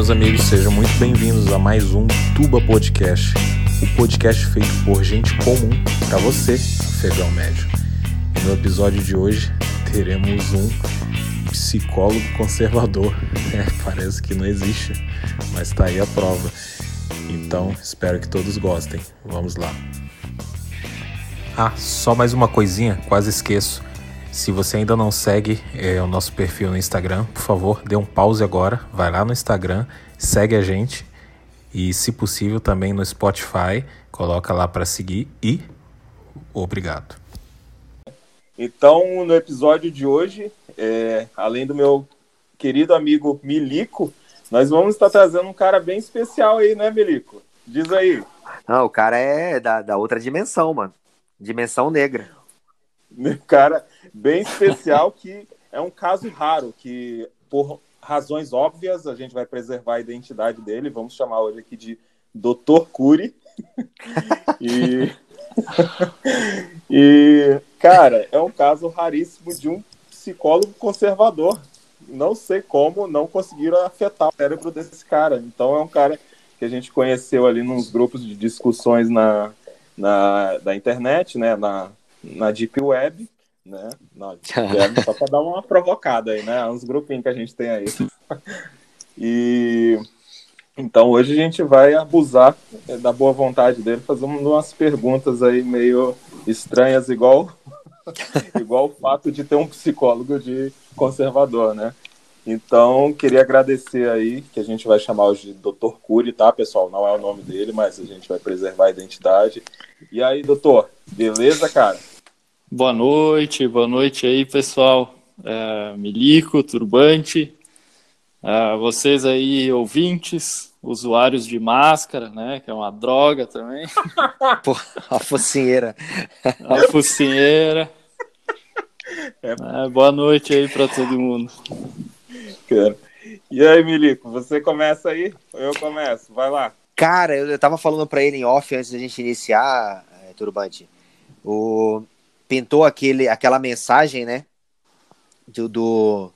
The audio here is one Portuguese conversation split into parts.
Meus amigos, sejam muito bem-vindos a mais um Tuba Podcast, o podcast feito por gente comum para você, afegão médio. E no episódio de hoje teremos um psicólogo conservador. É, parece que não existe, mas tá aí a prova. Então, espero que todos gostem. Vamos lá. Ah, só mais uma coisinha, quase esqueço. Se você ainda não segue é, o nosso perfil no Instagram, por favor, dê um pause agora, vai lá no Instagram, segue a gente e, se possível, também no Spotify, coloca lá para seguir e obrigado. Então, no episódio de hoje, é, além do meu querido amigo Milico, nós vamos estar trazendo um cara bem especial aí, né, Milico? Diz aí. Não, o cara é da, da outra dimensão, mano. Dimensão negra. Cara bem especial que é um caso raro, que por razões óbvias a gente vai preservar a identidade dele. Vamos chamar hoje aqui de Dr. Cury. e... e, cara, é um caso raríssimo de um psicólogo conservador. Não sei como não conseguiram afetar o cérebro desse cara. Então é um cara que a gente conheceu ali nos grupos de discussões na, na da internet, né, na, na Deep Web, né, Deep Web, só para dar uma provocada aí, né, uns grupinhos que a gente tem aí. E então hoje a gente vai abusar da boa vontade dele, fazendo umas perguntas aí meio estranhas, igual igual o fato de ter um psicólogo de conservador, né? Então, queria agradecer aí, que a gente vai chamar hoje de Dr. Cury, tá, pessoal? Não é o nome dele, mas a gente vai preservar a identidade. E aí, doutor, beleza, cara? Boa noite, boa noite aí, pessoal. É, Milico, Turbante, é, vocês aí, ouvintes, usuários de máscara, né, que é uma droga também. Pô, a focinheira. A focinheira. É. É, boa noite aí para todo mundo. Cara. E aí, Milico, você começa aí? Ou eu começo? Vai lá. Cara, eu, eu tava falando para ele em off antes da gente iniciar, é, Turbante. O pintou aquele, aquela mensagem, né? Do, do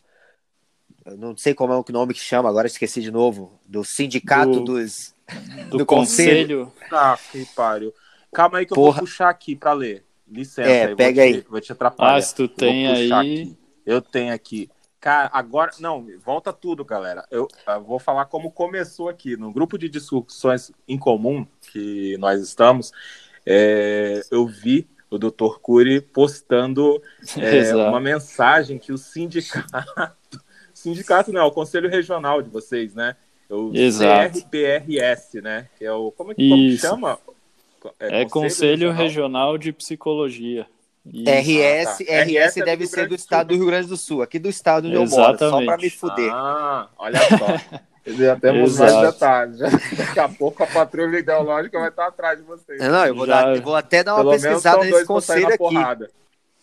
não sei como é o nome que chama, agora esqueci de novo, do sindicato Do- dos Do, Do conselho. Ah, que pariu. Calma aí que eu Porra. vou puxar aqui para ler. Licença, É, aí, vou pega te- aí. Vou te atrapalhar. Ah, se tu Eu vou tem aí. aqui. Eu tenho aqui. Cara, agora. Não, volta tudo, galera. Eu, eu vou falar como começou aqui. No grupo de discussões em comum que nós estamos, é, eu vi o Dr. Cury postando é, uma mensagem que o sindicato. Sindicato não, é o Conselho Regional de vocês, né? O Exato. CRPRS, né? Que é o. Como é que como Isso. chama? É Conselho Regional de Psicologia. Isso. RS, Ah, tá. RS RS é deve do ser do do estado do Rio Grande do Sul, aqui do estado onde eu moro, só Exatamente. pra me fuder. Ah, olha só. Já temos mais detalhes. Já- Daqui a pouco a patrulha ideológica vai estar atrás de vocês. Não, eu vou, Já- dar- eu vou até dar uma pesquisada nesse conselho aqui. porrada.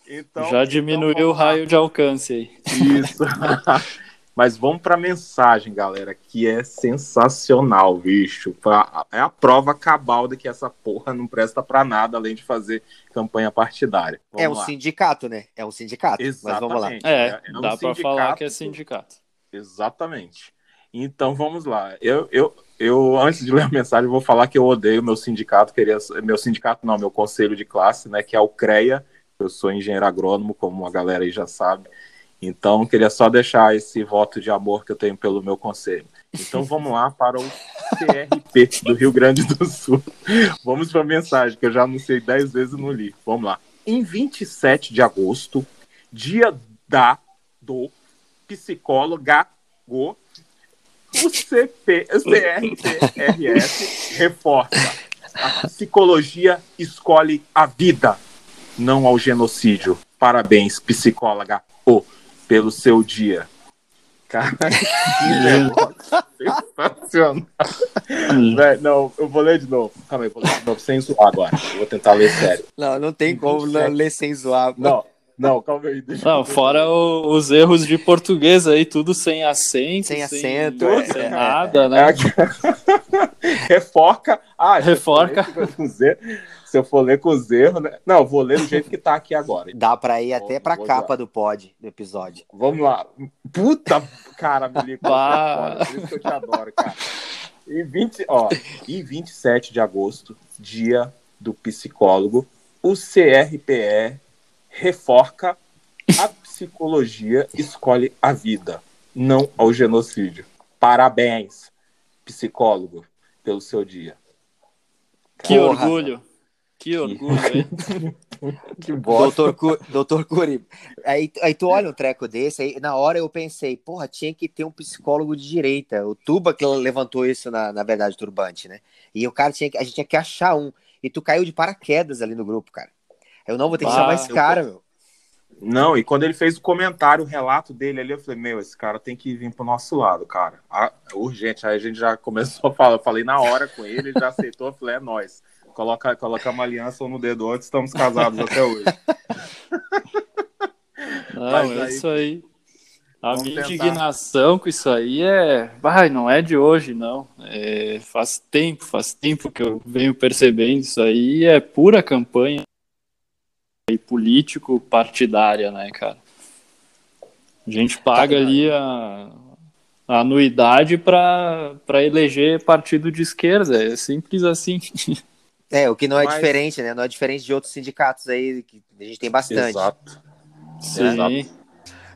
Então, Já então diminuiu vamos o raio de alcance aí. Isso. Mas vamos para a mensagem, galera, que é sensacional, bicho. Pra- É a prova cabal de que essa porra não presta para nada além de fazer campanha partidária. Vamos É um lá. sindicato, né? É um sindicato. Mas vamos lá. Exatamente. É, um dá para falar sindicato que é sindicato. Exatamente. Então vamos lá. Eu, eu, eu antes de ler a mensagem, vou falar que eu odeio meu sindicato, queria meu sindicato não, meu conselho de classe, né, que é o CREA. Eu sou engenheiro agrônomo, como a galera aí já sabe. Então queria só deixar esse voto de amor que eu tenho pelo meu conselho. Então vamos lá para o CRP do Rio Grande do Sul. Vamos para a mensagem que eu já anunciei dez vezes e não li. Vamos lá. Em 27 de agosto, dia da do psicóloga o CP, o CRPRS reforça. A psicologia escolhe a vida, não ao genocídio. Parabéns, psicóloga O, pelo seu dia. Cara, que sensacional. Não, eu vou ler de novo. Calma aí, vou ler de novo sem zoar agora. Eu vou tentar ler sério. Não, não tem como não 27. ler sem zoar. Não, Não, calma aí. Não, fora o, os erros de português aí, tudo sem acento. Sem acento, sem, é, sem é, nada, né? Reforca. Ah, Reforca. Se eu for ler com os erros, né? Não, vou ler do jeito que tá aqui agora. Dá pra ir até Vou- pra vou capa do pod, do episódio. Vamos lá. Puta, cara, me ligou. Pá. Por isso que eu te adoro, cara. Em, 20, ó, em 27 de agosto, dia do psicólogo, o CRPE reforca a psicologia escolhe a vida, não ao genocídio. Parabéns, psicólogo, pelo seu dia. Que Porra. orgulho. Que orgulho, hein? Que bosta. Doutor, Cu- Doutor Curi. Aí, aí tu olha um treco desse, aí na hora eu pensei, porra, tinha que ter um psicólogo de direita. O Tuba que levantou isso, na, na verdade, Turbante, né? E o cara tinha que, a gente tinha que achar um. E tu caiu de paraquedas ali no grupo, cara. Eu não vou ter que Ah, chamar esse eu- cara, meu. Não, e quando ele fez o comentário, o relato dele ali, eu falei, meu, esse cara tem que vir pro nosso lado, cara. Ah, urgente. Aí a gente já começou a falar, eu falei na hora com ele, ele já aceitou, eu falei, é nóis. Coloca, coloca uma aliança no dedo antes, estamos casados até hoje. Não, é isso aí. A minha tentar. indignação com isso aí é. Vai, não é de hoje, não. É, faz tempo, faz tempo que eu venho percebendo isso aí. É pura campanha e político partidária, né, cara? A gente paga ali a, a anuidade para eleger partido de esquerda. É simples assim. É, o que não é Mas- diferente, né? Não é diferente de outros sindicatos aí, que a gente tem bastante. Exato. Sim.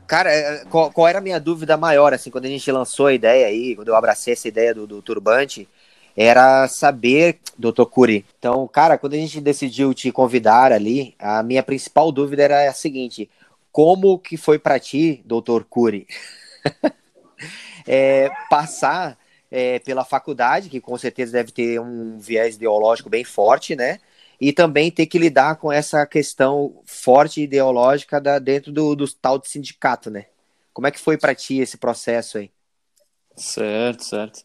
Cara, é, qual, qual era a minha dúvida maior, assim, quando a gente lançou a ideia aí, quando eu abracei essa ideia do, do turbante, era saber, doutor Curi. Então, cara, quando a gente decidiu te convidar ali, a minha principal dúvida era a seguinte: como que foi pra ti, doutor Curi, é, passar é, pela faculdade, que com certeza deve ter um viés ideológico bem forte, né? E também ter que lidar com essa questão forte ideológica da, dentro do, do tal de sindicato, né? Como é que foi pra ti esse processo aí? Certo, certo.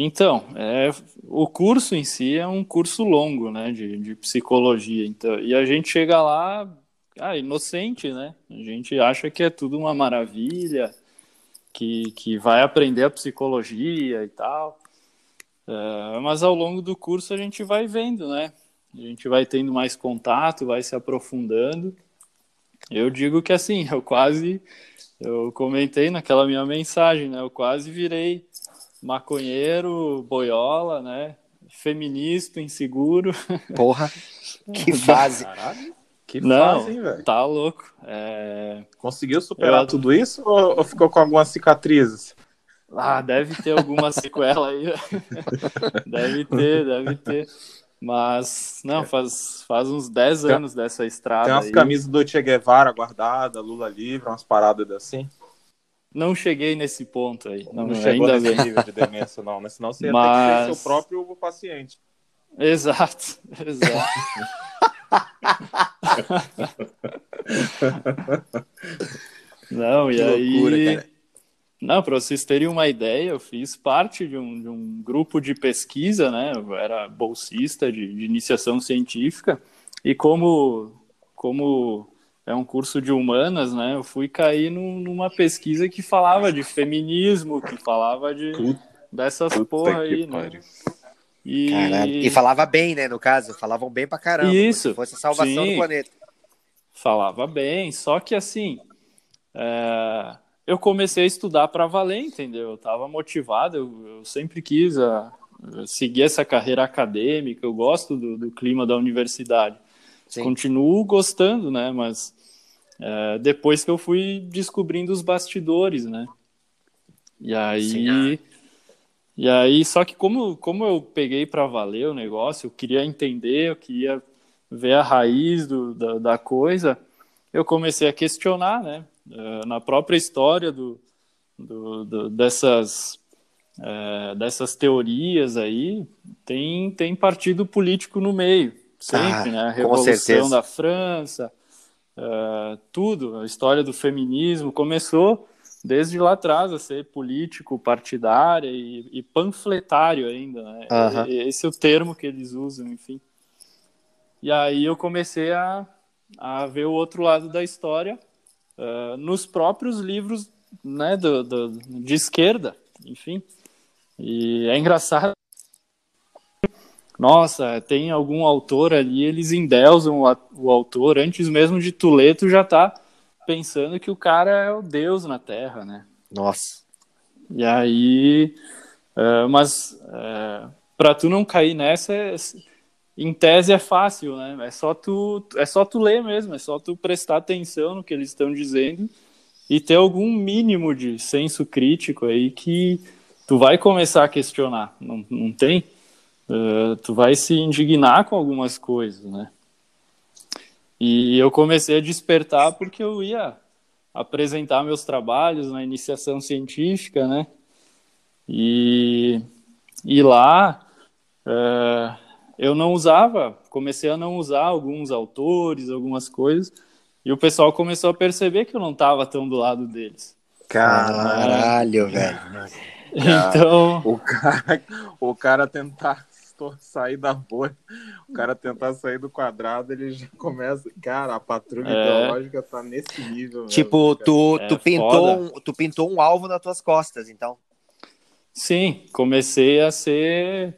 Então, é, o curso em si é um curso longo, né, de, de psicologia. Então, e a gente chega lá, ah, inocente, né? A gente acha que é tudo uma maravilha, que, que vai aprender a psicologia e tal. É, mas ao longo do curso a gente vai vendo, né? A gente vai tendo mais contato, vai se aprofundando. Eu digo que assim, eu quase, eu comentei naquela minha mensagem, né? Eu quase virei maconheiro, boiola, né? Feminista, inseguro. Porra, que fase. Caralho, que Não, fase, hein, velho? tá louco. É... Conseguiu superar Eu- tudo isso ou, ou ficou com algumas cicatrizes? Ah, deve ter alguma sequela aí. deve ter, deve ter. Mas, não, faz, faz uns 10 Tem- anos dessa estrada Tem umas aí. camisas do Che Guevara guardadas, Lula livre, umas paradas assim. Não cheguei nesse ponto aí. Não, Não, ainda nesse bem. nível de demência, não, né? Senão você ia ter Mas- que ser seu próprio paciente. Exato, exato. Não, e Que loucura, aí. cara. Não, para vocês terem uma ideia, eu fiz parte de um, de um grupo de pesquisa, né? Eu era bolsista de, de iniciação científica, e como, como é um curso de humanas, né? Eu fui cair num- numa pesquisa que falava de feminismo, que falava de Puta dessas Puta porra aí, né? pariu. E... Caralho. E falava bem, né, no caso? Falavam bem pra caramba. Isso. fosse a salvação Sim. do planeta. falava bem, só que assim, é, eu comecei a estudar para valer, entendeu? Eu estava motivado, eu, eu sempre quis a, seguir essa carreira acadêmica, eu gosto do, do clima da universidade. Sim. Continuo gostando, né? Mas é, depois que eu fui descobrindo os bastidores, né? E aí. Sim. E aí, só que como, como eu peguei para valer o negócio, eu queria entender, eu queria ver a raiz do, da, da coisa, eu comecei a questionar, né? Eh, na própria história do, do, do- dessas, eh, dessas teorias aí, tem, tem partido político no meio, sempre, Ah, né? A Revolução da França, eh, tudo, a história do feminismo começou desde lá atrás a ser político, partidária e, e panfletário ainda, né? Esse é o termo que eles usam, enfim. E aí eu comecei a, a ver o outro lado da história uh, nos próprios livros né, do, do, de esquerda, enfim. E é engraçado. Nossa, tem algum autor ali, eles endeusam o, o autor, antes mesmo de tu ler, tu já tá pensando que o cara é o Deus na Terra, né? Nossa. E aí, uh, mas uh, para tu não cair nessa, em tese é fácil, né? É só tu, é só tu ler mesmo, é só tu prestar atenção no que eles estão dizendo e ter algum mínimo de senso crítico aí que tu vai começar a questionar, não, não tem? Uh, tu vai se indignar com algumas coisas, né? E eu comecei a despertar porque eu ia apresentar meus trabalhos na iniciação científica, né? E, e lá uh, eu não usava, comecei a não usar alguns autores, algumas coisas, e o pessoal começou a perceber que eu não estava tão do lado deles. Caralho, velho. Então. O cara, o cara tentar sair da bolha, o cara tentar sair do quadrado, ele já começa. Cara, a patrulha é. ideológica tá nesse nível. Tipo, mesmo, tu, tu, é pintou um, tu pintou um alvo nas tuas costas, então. Sim, comecei a ser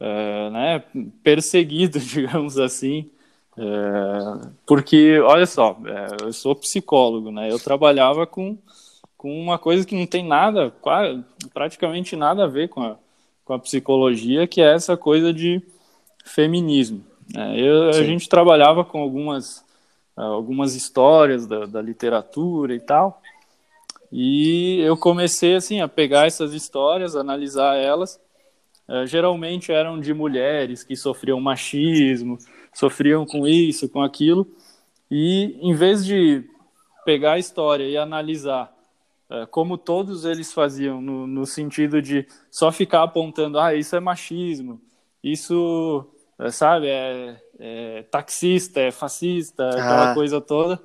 uh, né, perseguido, digamos assim. Uh, porque, olha só, eu sou psicólogo, né? Eu trabalhava com com uma coisa que não tem nada, quase, praticamente nada a ver com a, com a psicologia, que é essa coisa de feminismo. É, eu, a gente trabalhava com algumas, algumas histórias da, da literatura e tal, e eu comecei assim a pegar essas histórias, analisar elas. É, geralmente eram de mulheres que sofriam machismo, sofriam com isso, com aquilo, e em vez de pegar a história e analisar como todos eles faziam, no, no, sentido de só ficar apontando, ah, isso é machismo, isso, é, sabe, é, é taxista, é fascista, ah, aquela coisa toda.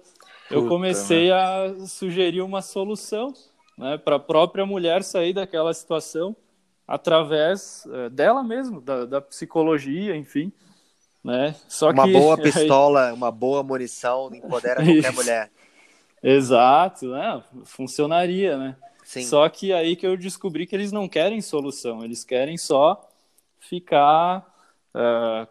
Eu comecei a sugerir uma solução né, para a própria mulher sair daquela situação através é, dela mesmo, da, da, psicologia, enfim. Né? Só uma que, boa pistola, uma boa munição empodera qualquer mulher. Exato, né? Funcionaria, né? Sim. Só que aí que eu descobri que eles não querem solução, eles querem só ficar uh,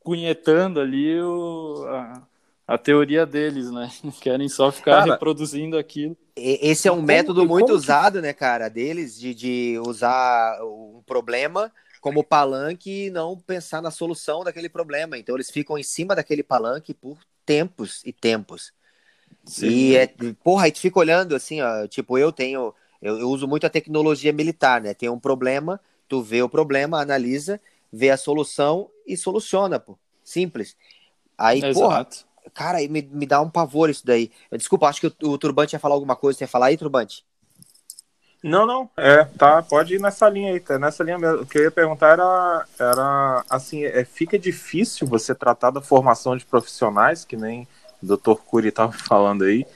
cunhetando ali o, a, a, teoria deles, né? Querem só ficar cara, reproduzindo aquilo. Esse é um como, método muito que... usado, né, cara, deles, de, de usar um problema como palanque e não pensar na solução daquele problema. Então eles ficam em cima daquele palanque por tempos e tempos. Sim. E é, porra, aí tu fica olhando assim, ó, tipo, eu tenho, eu, eu, uso muito a tecnologia militar, né? Tem um problema, tu vê o problema, analisa, vê a solução e soluciona, pô. Simples. Aí, Exato. porra, cara, me, me dá um pavor isso daí. Desculpa, acho que o, o Turbante ia falar alguma coisa, você ia falar aí, Turbante? Não, não, é, tá, pode ir nessa linha aí, tá, nessa linha mesmo. O que eu ia perguntar era, era assim, é, fica difícil você tratar da formação de profissionais, que nem o Dr. Cury estava falando aí,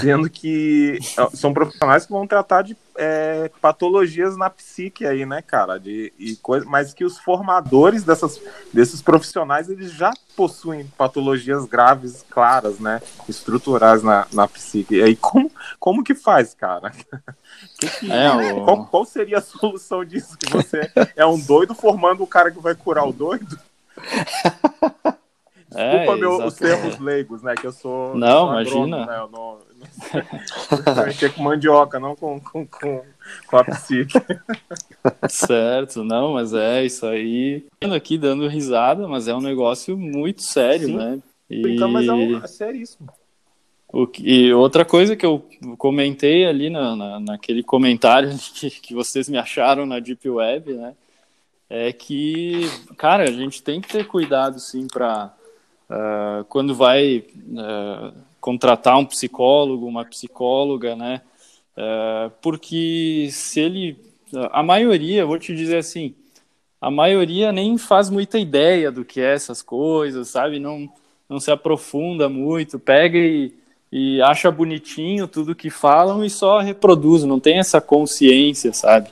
sendo que são profissionais que vão tratar de é, patologias na psique aí, né, cara? De, e coisa, mas que os formadores dessas, desses profissionais eles já possuem patologias graves, claras, né? Estruturais na, na psique. E aí, como, como que faz, cara? Que que, é, o... qual, qual seria a solução disso? Que você é um doido formando o cara que vai curar o doido? Desculpa é, meu, os termos leigos, né? Que eu sou. Não, sou imagina. né, eu não, não mexer com mandioca, não com, com, com, com a psique. Certo, não, mas é isso aí. Aqui dando risada, mas é um negócio muito sério, Sim. né? E... Então, mas é, um, é seríssimo. O que, e outra coisa que eu comentei ali na, na, naquele comentário que, que vocês me acharam na Deep Web, né? É que, cara, a gente tem que ter cuidado, sim, para uh, quando vai uh, contratar um psicólogo, uma psicóloga, né? Uh, porque se ele, a maioria, vou te dizer assim, a maioria nem faz muita ideia do que é essas coisas, sabe? Não, não se aprofunda muito, pega e, e acha bonitinho tudo que falam e só reproduz, não tem essa consciência, sabe?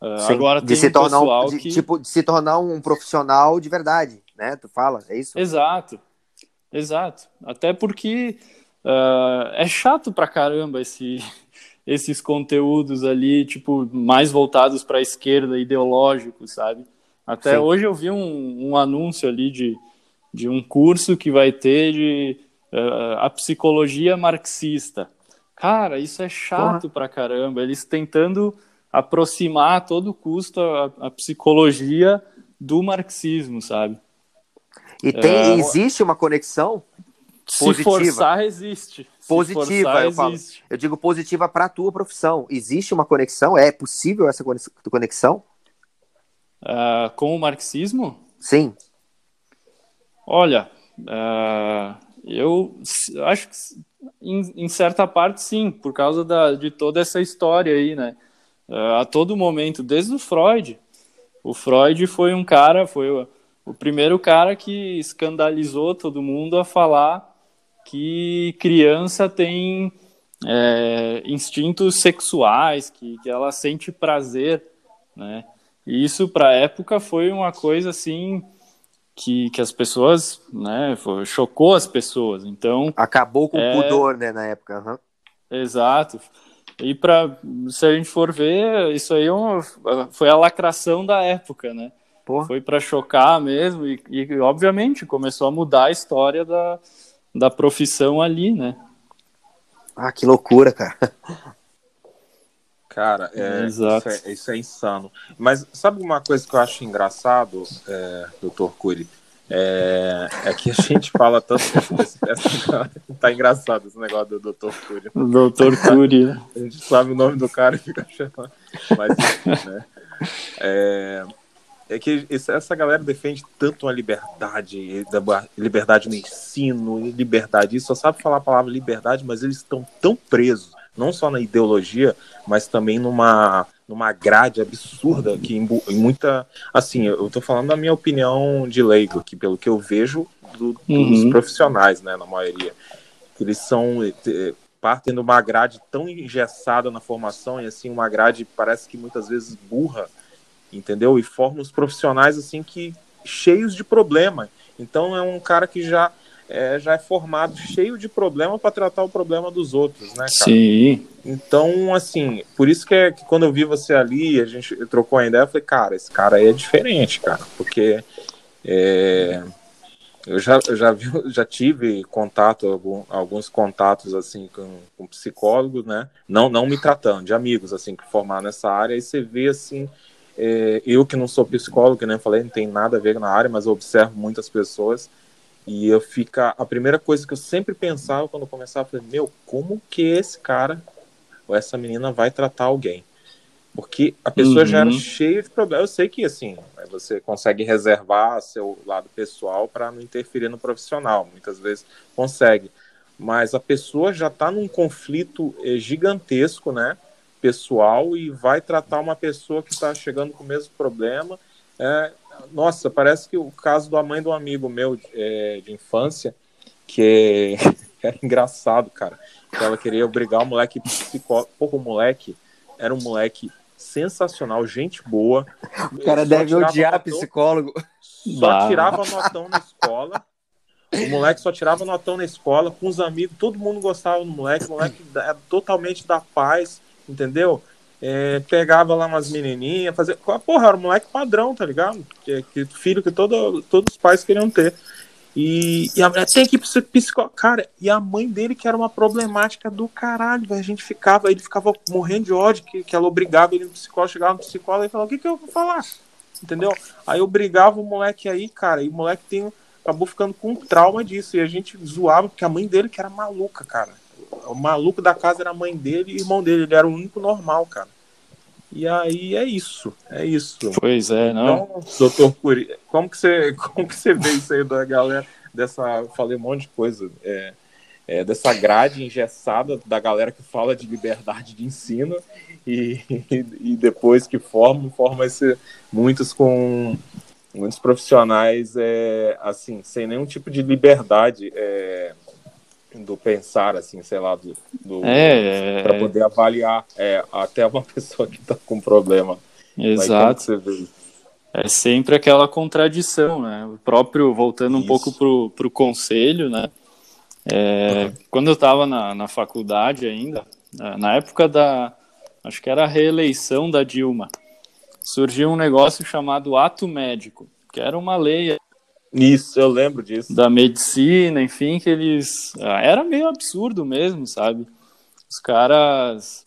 Uh, agora de se um tornar um, de, que... tipo de se tornar um profissional de verdade né? Tu fala, é isso? Exato. Exato. Até porque uh, é chato pra caramba esse, esses conteúdos ali, tipo, mais voltados para a esquerda, ideológicos, sabe? Até Sim. hoje eu vi um, um, anúncio ali de, de um curso que vai ter de uh, a psicologia marxista. Cara, isso é chato Porra. pra caramba. Eles tentando aproximar a todo custo a, a psicologia do marxismo, sabe? E tem, é, existe uma conexão positiva. Se forçar, existe. Positiva, forçar, eu, falo. Existe. eu digo positiva para a tua profissão. Existe uma conexão? É possível essa conexão? Uh, com o marxismo? Sim. Olha, uh, eu acho que em, em, certa parte sim, por causa da, de toda essa história aí, né? Uh, a todo momento, desde o Freud. O Freud foi um cara, foi o, primeiro cara que escandalizou todo mundo a falar que criança tem é, instintos sexuais, que, que ela sente prazer, né? E isso para a época foi uma coisa assim que, que as pessoas, né, foi, chocou as pessoas. Então acabou com é... o pudor, né, na época. Uhum. Exato. E para se a gente for ver, isso aí é uma, foi a lacração da época, né? Porra. Foi para chocar mesmo e, e, obviamente começou a mudar a história da, da profissão ali, né? Ah, que loucura, cara. Cara, é, isso, é, isso, é, insano. Mas sabe uma coisa que eu acho engraçado, é, doutor Cury? É, é, que a gente fala tanto. tá engraçado esse negócio do Dr. Cury. Dr. Cury, né? A gente sabe o nome do cara e fica chamando. Mas, né? É, é que essa galera defende tanto a liberdade, liberdade no ensino, liberdade, isso só sabe falar a palavra liberdade, mas eles estão tão presos, não só na ideologia, mas também numa, numa grade absurda que em, em muita, assim, eu estou falando da minha opinião de leigo, que pelo que eu vejo do, dos uhum. profissionais, né, na maioria, eles são partem de uma grade tão engessada na formação e assim uma grade parece que muitas vezes burra entendeu? E forma os profissionais assim que cheios de problema. Então é um cara que já é, já é formado cheio de problema para tratar o problema dos outros, né, cara? Sim. Então, assim, por isso que, é, que quando eu vi você ali, a gente trocou a ideia, eu falei, cara, esse cara aí é diferente, cara, porque é, eu já, eu já, vi, já tive contato, algum, alguns contatos, assim, com, com psicólogos, né, não, não me tratando, de amigos, assim, que formaram nessa área, e você vê, assim, é, eu que não sou psicólogo, que nem falei, não tem nada a ver na área, mas eu observo muitas pessoas e eu fica a primeira coisa que eu sempre pensava quando eu começava, eu falei, meu, como que esse cara ou essa menina vai tratar alguém? Porque a pessoa uhum. já era uhum. cheia de problemas. Eu sei que assim, você consegue reservar seu lado pessoal para não interferir no profissional, muitas vezes consegue. Mas a pessoa já está num conflito eh, gigantesco, né? Pessoal e vai tratar uma pessoa que está chegando com o mesmo problema. É, nossa, parece que o caso da mãe de um amigo meu é, de infância, que é, era engraçado, cara. Que ela queria obrigar o moleque psicólogo. Porra, o moleque era um moleque sensacional, gente boa. O cara deve odiar notão, psicólogo. Só bah. tirava notão na escola. O moleque só tirava notão na escola, com os amigos, todo mundo gostava do moleque, o moleque é totalmente da paz, entendeu? É, pegava lá umas menininhas, fazia. Porra, era um moleque padrão, tá ligado? Que, que filho que todo, todos os pais queriam ter. E, e a mulher tem que ir psicólogo. Cara, e a mãe dele, que era uma problemática do caralho, A gente ficava, ele ficava morrendo de ódio, que, que ela obrigava ele no psicólogo, chegava no psicólogo e falava: O que, que eu vou falar? Entendeu? Aí obrigava o moleque aí, cara, e o moleque tem, acabou ficando com trauma disso. E a gente zoava, porque a mãe dele que era maluca, cara o maluco da casa era a mãe dele e irmão dele. Ele era o único normal, cara. E aí é isso, é isso. Pois é, não. Então, doutor Curi, como que você, como que você vê isso aí da galera dessa, falei um monte de coisa, é, é, dessa grade engessada da galera que fala de liberdade de ensino e, e, e depois que forma, forma esse, muitos com muitos profissionais é, assim sem nenhum tipo de liberdade é, do pensar, assim, sei lá, do, do é, para poder avaliar é, até uma pessoa que está com problema. Exato. é sempre aquela contradição, né? O próprio, voltando um Isso. pouco pro, pro conselho, né? É, uhum. Quando eu estava na, na faculdade ainda, na época da, acho que era a reeleição da Dilma, surgiu um negócio chamado ato médico, que era uma lei isso, eu lembro disso. Da medicina, enfim, que eles. Ah, era meio absurdo mesmo, sabe? Os caras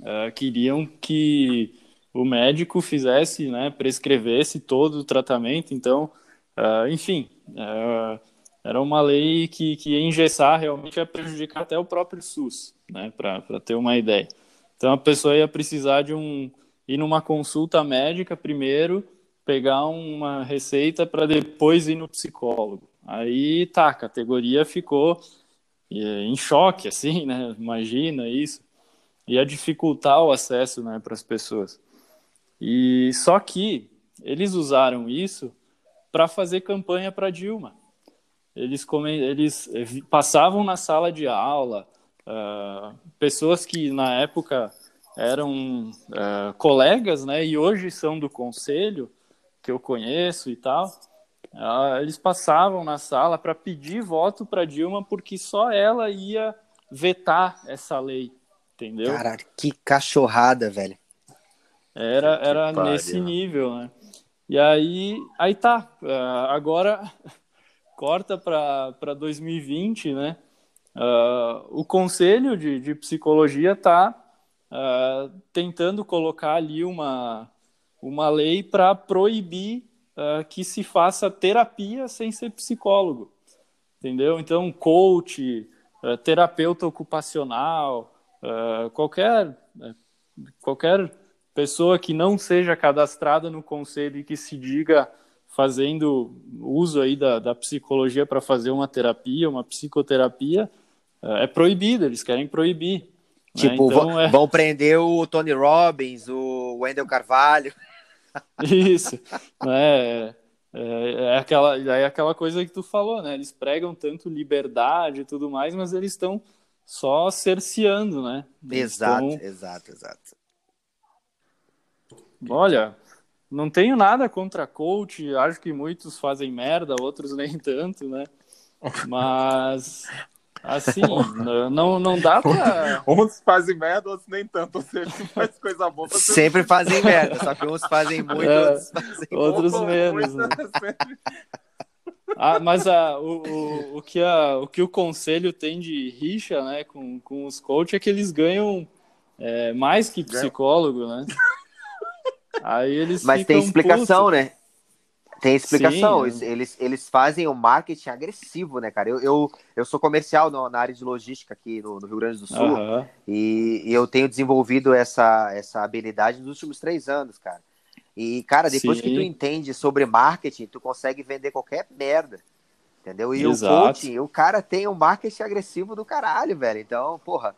uh, queriam que o médico fizesse, né, prescrevesse todo o tratamento, então, uh, enfim, era uma lei que, que ia engessar, realmente ia prejudicar até o próprio SUS, né, para ter uma ideia. Então a pessoa ia precisar de um ir numa consulta médica primeiro, pegar uma receita para depois ir no psicólogo. Aí tá, a categoria ficou eh, em choque, assim, né? Imagina isso. Ia dificultar o acesso né, para as pessoas. E só que eles usaram isso para fazer campanha para Dilma. Eles, eles eh, passavam na sala de aula, uh, pessoas que na época eram uh, colegas, né, e hoje são do conselho, que eu conheço e tal, uh, eles passavam na sala para pedir voto para Dilma porque só ela ia vetar essa lei, entendeu? Caralho, que cachorrada, velho. Era, era nesse nível, né? E aí, aí tá. Uh, agora corta para 2020, né? Uh, o Conselho de, de Psicologia está uh, tentando colocar ali uma, uma lei para proibir uh, que se faça terapia sem ser psicólogo, entendeu? Então, coach, uh, terapeuta ocupacional, uh, qualquer qualquer pessoa que não seja cadastrada no conselho e que se diga fazendo uso aí da, da psicologia para fazer uma terapia, uma psicoterapia, é proibido, eles querem proibir. Né? Tipo, né? então, vão, é... vão prender o Tony Robbins, o Wendell Carvalho. Isso, né? É, é, aquela, é aquela coisa que tu falou, né? Eles pregam tanto liberdade e tudo mais, mas eles estão só cerceando, né? exato, exato, exato. Olha, não tenho nada contra coach, acho que muitos fazem merda, outros nem tanto, né? Mas Assim, não, não dá pra. Uns fazem merda, outros nem tanto. Ou seja, faz coisa boa. Sempre fazem merda, só que uns fazem muito, é, outros fazem Outros menos. Né? Ah, mas a, o, o, o, que a, o que o conselho tem de rixa né, com, com os coaches é que eles ganham é, mais que psicólogo, né? Aí eles Mas tem explicação, putos. né? Tem explicação. Sim, eles, eles fazem o marketing agressivo, né, cara? Eu, eu, eu sou comercial no, na área de logística aqui no, no Rio Grande do Sul uhum. e, e, eu tenho desenvolvido essa, essa habilidade nos últimos três anos, cara. E, cara, depois Sim. que tu entende sobre marketing, tu consegue vender qualquer merda. Entendeu? E Exato. o coaching, o cara tem um marketing agressivo do caralho, velho. Então, porra,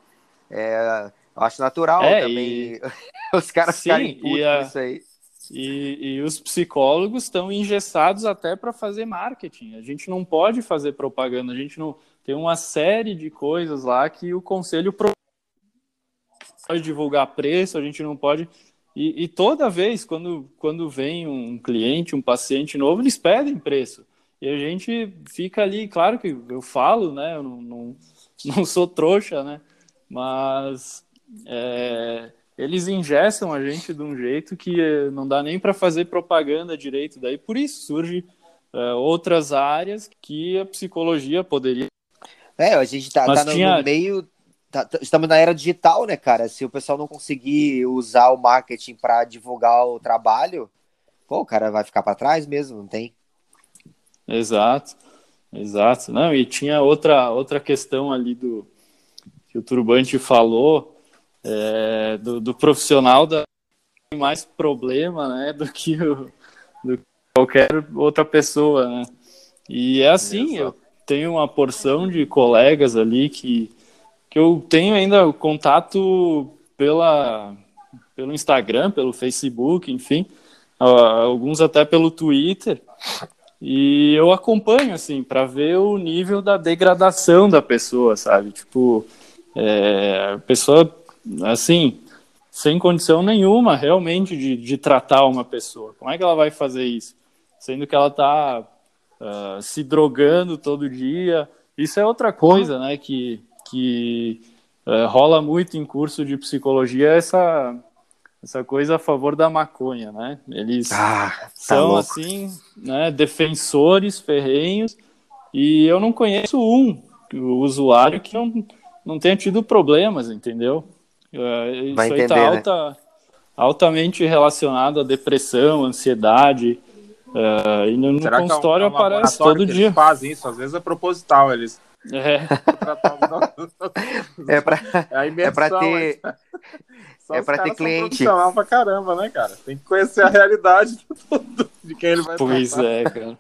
é, eu acho natural é, também e... os caras ficarem putos com a... isso aí. E, e os psicólogos estão engessados até para fazer marketing. A gente não pode fazer propaganda, a gente não tem uma série de coisas lá que o conselho pode divulgar preço, a gente não pode. E, e, toda vez quando, quando vem um cliente, um paciente novo, eles pedem preço. E a gente fica ali, claro que eu falo, né? Eu não, não, não sou trouxa, né? Mas é, eles ingessam a gente de um jeito que eh, não dá nem para fazer propaganda direito. Daí por isso surge uh, outras áreas que a psicologia poderia. É, a gente tá, tá no, tinha... no, meio. Tá, tá, estamos na era digital, né, cara? Se o pessoal não conseguir usar o marketing para divulgar o trabalho, pô, o cara vai ficar para trás mesmo, não tem? Exato, exato. Não, e tinha outra, outra questão ali do que o Turbante falou é, do, do, profissional da mais problema né, do que o, do qualquer outra pessoa. Né? E é assim, eu tenho uma porção de colegas ali que, que eu tenho ainda contato pela, pelo Instagram, pelo Facebook, enfim, alguns até pelo Twitter. E eu acompanho, assim, para ver o nível da degradação da pessoa, sabe? Tipo, é, a pessoa assim, sem condição nenhuma realmente de, de tratar uma pessoa. Como é que ela vai fazer isso? Sendo que ela está uh, ah, se drogando todo dia. Isso é outra coisa, né? Que, que uh, rola muito em curso de psicologia, essa, essa coisa a favor da maconha, né? Eles ah, tá são, louco. assim, né, defensores ferrenhos, e eu não conheço um usuário que não, não tenha tido problemas, entendeu? Vai isso entender, aí tá né? alta, altamente relacionado à depressão, ansiedade. Uh, e no, Será consultório que é um, é um aparece todo dia. Eles fazem isso, às vezes é proposital, eles. É. é para é, é pra ter. É para ter cliente. pra caramba, né, cara? Tem que conhecer a realidade de quem ele vai Pois tratar. é, cara.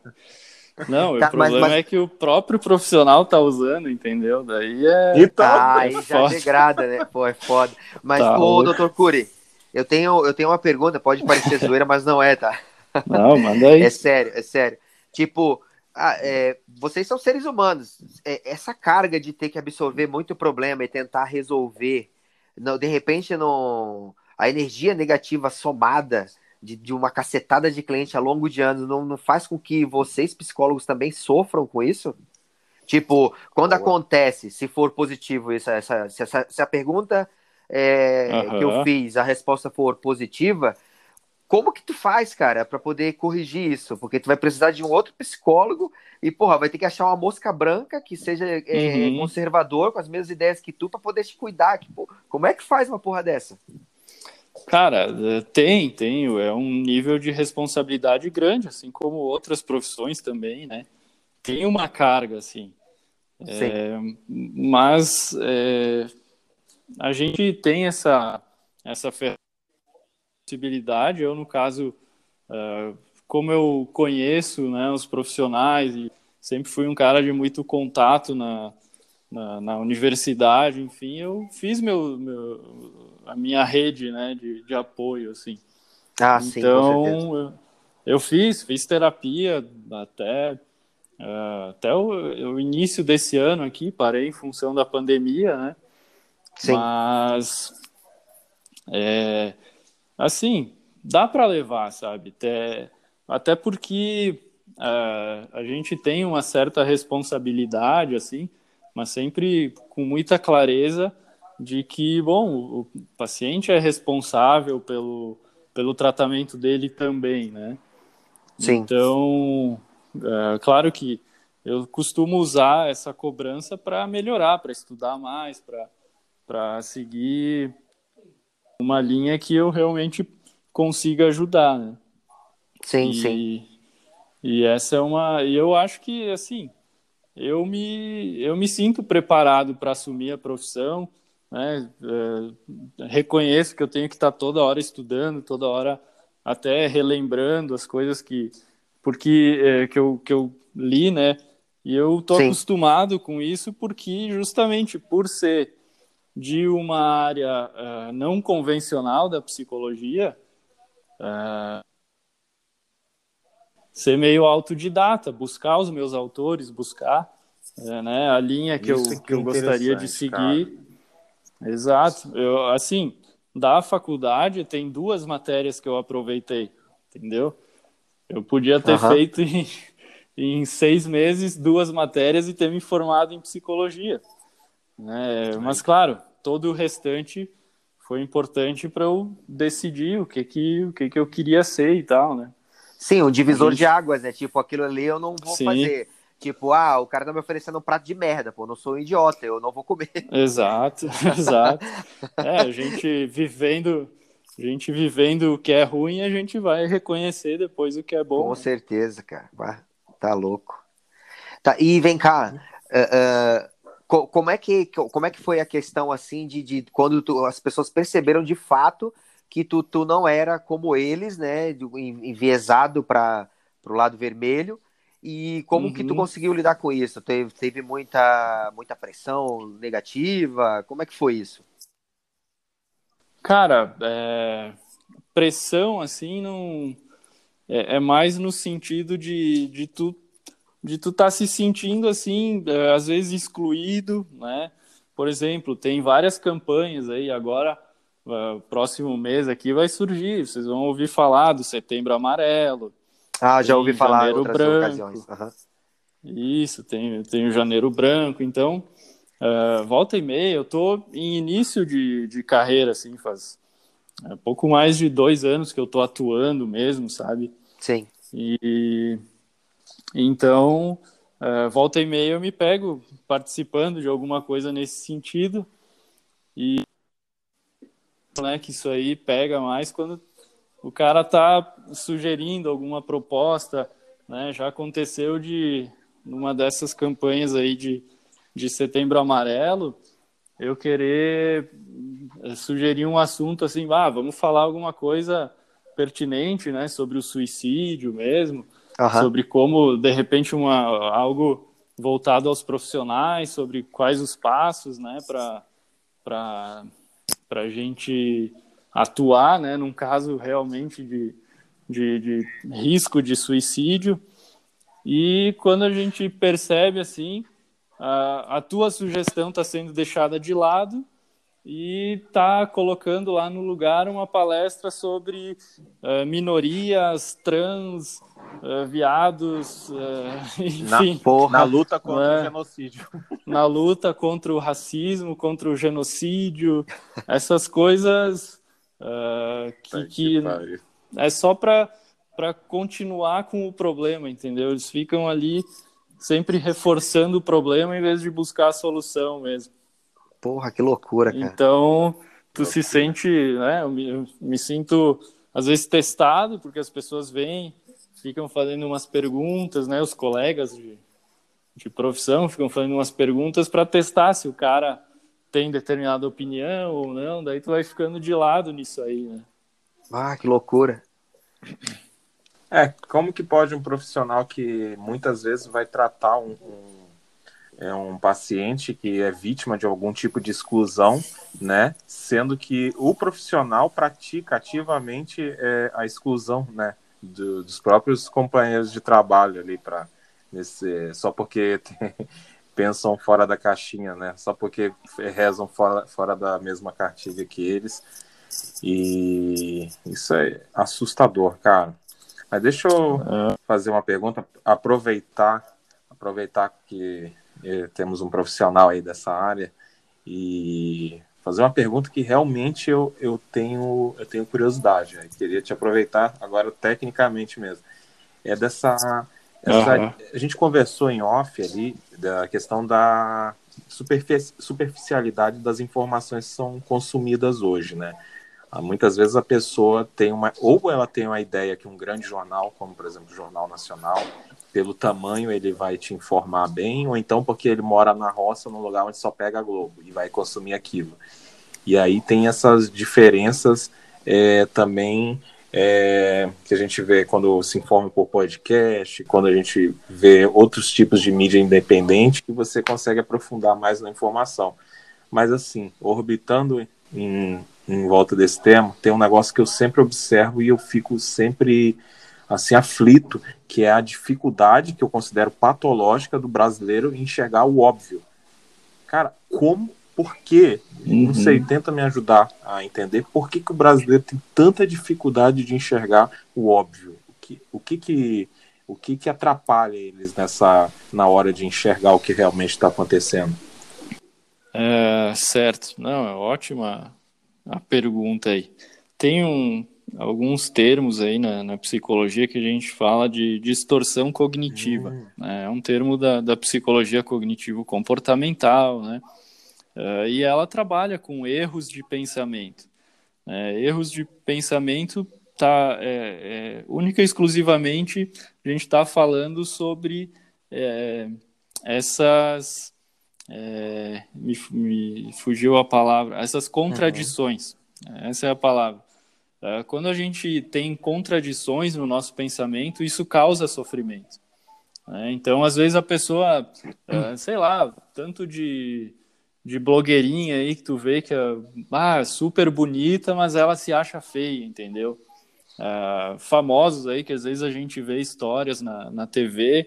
Não, tá, o problema mas, mas... é que o próprio profissional tá usando, entendeu? Daí é. Então, ah, aí é já degrada, né? Pô, é foda. Mas, tá, ô, doutor Cury, eu tenho, eu tenho uma pergunta, pode parecer zoeira, mas não é, tá? Não, manda aí. É sério, é sério. Tipo, ah, é, vocês são seres humanos. É, essa carga de ter que absorver muito problema e tentar resolver, não, de repente, não, a energia negativa somada de, de uma cacetada de cliente ao longo de anos não, não faz com que vocês, psicólogos, também sofram com isso? Tipo, quando Boa. acontece, se for positivo, isso, essa, se, essa, se a pergunta é, uhum. que eu fiz, a resposta for positiva, como que tu faz, cara, para poder corrigir isso? Porque tu vai precisar de um outro psicólogo e, porra, vai ter que achar uma mosca branca que seja é, uhum. conservador, com as mesmas ideias que tu, para poder te cuidar. Que, pô, como é que faz uma porra dessa? Cara, é, tem, tem. É um nível de responsabilidade grande, assim como outras profissões também, né? Tem uma carga, assim. É, mas é, a gente tem essa, essa possibilidade. Eu, no caso, é, como eu conheço né, os profissionais e sempre fui um cara de muito contato na, na, na universidade, enfim, eu fiz meu, meu a minha rede né, de, de apoio, assim. Ah, sim, então, eu, eu fiz, fiz terapia até, uh, até o, o, início desse ano aqui, parei em função da pandemia, né? Sim. Mas, é, assim, dá para levar, sabe? Até, até porque uh, a gente tem uma certa responsabilidade, assim, mas sempre com muita clareza de que, bom, o paciente é responsável pelo, pelo tratamento dele também, né? Sim. Então, é, claro que eu costumo usar essa cobrança para melhorar, para estudar mais, para seguir uma linha que eu realmente consiga ajudar, né? Sim, e, sim. E essa é uma. E eu acho que, assim, eu me, eu me sinto preparado para assumir a profissão né? É, reconheço que eu tenho que estar toda hora estudando, toda hora até relembrando as coisas que porque é, que, eu, que eu li, né? E eu tô Sim. acostumado com isso porque justamente por ser de uma área uh, não convencional da psicologia, uh, ser meio autodidata, buscar os meus autores, buscar uh, né, a linha que isso eu, que eu gostaria de seguir. Cara. Exato. Eu, assim, da faculdade tem duas matérias que eu aproveitei, entendeu? Eu podia ter uhum. feito em, em, seis meses duas matérias e ter me formado em psicologia. Né? Mas, claro, todo o restante foi importante para eu decidir o que, que, o que, que eu queria ser e tal, né? Sim, um divisor gente... de águas, né? Tipo, aquilo ali eu não vou Sim. fazer Tipo, ah, o cara tá me oferecendo um prato de merda, pô, não sou um idiota, eu não vou comer. Exato, exato. É, a gente vivendo, a gente vivendo o que é ruim, a gente vai reconhecer depois o que é bom. Com certeza, cara. Tá louco. Tá, e vem cá, uh, uh, como, é que, como é que foi a questão assim de, de quando tu, as pessoas perceberam de fato que tu, tu não era como eles, né, enviesado para o lado vermelho, e como uhum. que tu uhum. conseguiu lidar com isso? Teve, teve muita, muita pressão negativa? Como é que foi isso? Cara, é... pressão assim não é, é, mais no sentido de, de tu de tu estar tá se sentindo assim é, às vezes excluído, né? Por exemplo, tem várias campanhas aí agora uh, próximo mês aqui vai surgir, vocês vão ouvir falar do Setembro Amarelo. Ah, já ouvi falar em outras branco. ocasiões. Uhum. Isso, tem, tem o Janeiro Branco, então, uh, volta e meia, eu tô em início de, de carreira, assim, faz é, pouco mais de dois anos que eu tô atuando mesmo, sabe? Sim. E então, uh, volta e meia eu me pego participando de alguma coisa nesse sentido e né, que isso aí pega mais quando o cara tá sugerindo alguma proposta, né? Já aconteceu de numa dessas campanhas aí de, de Setembro Amarelo, eu querer eh, sugerir um assunto assim, ah, vamos falar alguma coisa pertinente, né, sobre o suicídio mesmo, uhum. sobre como de repente uma algo voltado aos profissionais, sobre quais os passos, né, para para para a gente atuar, né, num caso realmente de, de, de risco de suicídio. E quando a gente percebe assim, a, a tua sugestão está sendo deixada de lado e está colocando lá no lugar uma palestra sobre uh, minorias, trans, uh, viados, uh, enfim. Na, na luta contra o né? genocídio. Na luta contra o racismo, contra o genocídio, essas coisas que, que é só para para continuar com o problema, entendeu? Eles ficam ali sempre reforçando o problema em vez de buscar a solução mesmo. Porra, que loucura, cara. Então, tu se sente, né? Eu me, eu me, sinto às vezes testado porque as pessoas vêm, ficam fazendo umas perguntas, né? Os colegas de, de profissão ficam fazendo umas perguntas para testar se o cara tem determinada opinião ou não. Daí tu vai ficando de lado nisso aí, né? Ah, que loucura. É, como que pode um profissional que muitas vezes vai tratar um, um, é um paciente que é vítima de algum tipo de exclusão, né? Sendo que o profissional pratica ativamente é, a exclusão, né? Do, dos próprios companheiros de trabalho ali para nesse só porque tem, pensam fora da caixinha, né? Só porque rezam fora, fora da mesma cartilha que eles. E isso é assustador, cara. Mas deixa eu é. fazer uma pergunta, aproveitar, aproveitar que temos um profissional aí dessa área e fazer uma pergunta que realmente eu, eu tenho eu tenho curiosidade. Né? Queria te aproveitar agora tecnicamente mesmo. É dessa essa, uhum. a gente conversou em off ali da questão da superficialidade das informações que são consumidas hoje, né? Ah, muitas vezes a pessoa tem uma, ou ela tem uma ideia que um grande jornal, como por exemplo o Jornal Nacional, pelo tamanho ele vai te informar bem, ou então porque ele mora na roça, num lugar onde só pega a Globo e vai consumir aquilo. E aí tem essas diferenças é, também é, que a gente vê quando se informa por podcast, quando a gente vê outros tipos de mídia independente, que você consegue aprofundar mais na informação. Mas assim, orbitando em em volta desse tema, tem um negócio que eu sempre observo e eu fico sempre assim aflito, que é a dificuldade que eu considero patológica do brasileiro em enxergar o óbvio. Cara, como, por quê? Uhum. Não sei, tenta me ajudar a entender por que, que o brasileiro tem tanta dificuldade de enxergar o óbvio. O que, o que que o que que atrapalha eles nessa na hora de enxergar o que realmente está acontecendo? É, certo, não, é ótima a pergunta aí. Tem um, alguns termos aí na, na, psicologia que a gente fala de distorção cognitiva. Uhum. Né? É um termo da, da psicologia cognitivo-comportamental, né? Uh, e ela trabalha com erros de pensamento. É, erros de pensamento tá é, é, única e exclusivamente a gente está falando sobre é, essas é, me, me, fugiu a palavra, essas contradições. Uhum. Essa é a palavra. É, quando a gente tem contradições no nosso pensamento, isso causa sofrimento. É, então, às vezes a pessoa, é, sei lá, tanto de, de blogueirinha aí que tu vê que é ah, super bonita, mas ela se acha feia, entendeu? É, famosos aí que às vezes a gente vê histórias na, na TV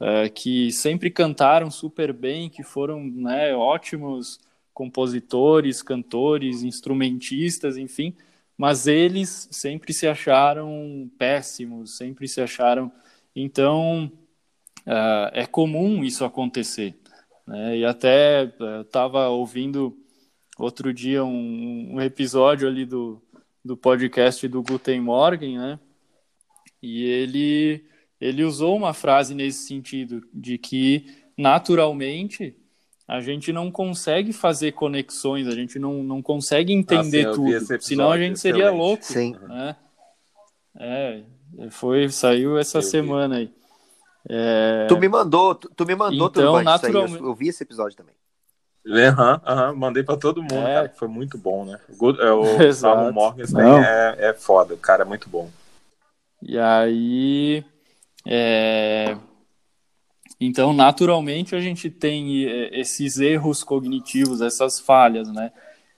uh, que sempre cantaram super bem, que foram né, ótimos compositores, cantores, instrumentistas, enfim, mas eles sempre se acharam péssimos, sempre se acharam. Então, uh, é comum isso acontecer. Né? E até uh, estava ouvindo outro dia um, um, episódio ali do, do podcast do Guten Morgen, né? E ele, ele usou uma frase nesse sentido, de que naturalmente a gente não consegue fazer conexões, a gente não, não consegue entender ah, sim, tudo, episódio, senão a gente seria excelente. louco. Sim. Né? É, foi, saiu essa eu semana vi. aí. É... Tu me mandou, tu, tu me mandou então, tudo naturalmente... eu, eu, vi esse episódio também. Aham, uhum, uhum, mandei para todo mundo, é. cara, foi muito bom, né? É, o Salmo Morgan é, é foda, o cara é muito bom. E aí, é... então, naturalmente, a gente tem é, esses erros cognitivos, essas falhas, né?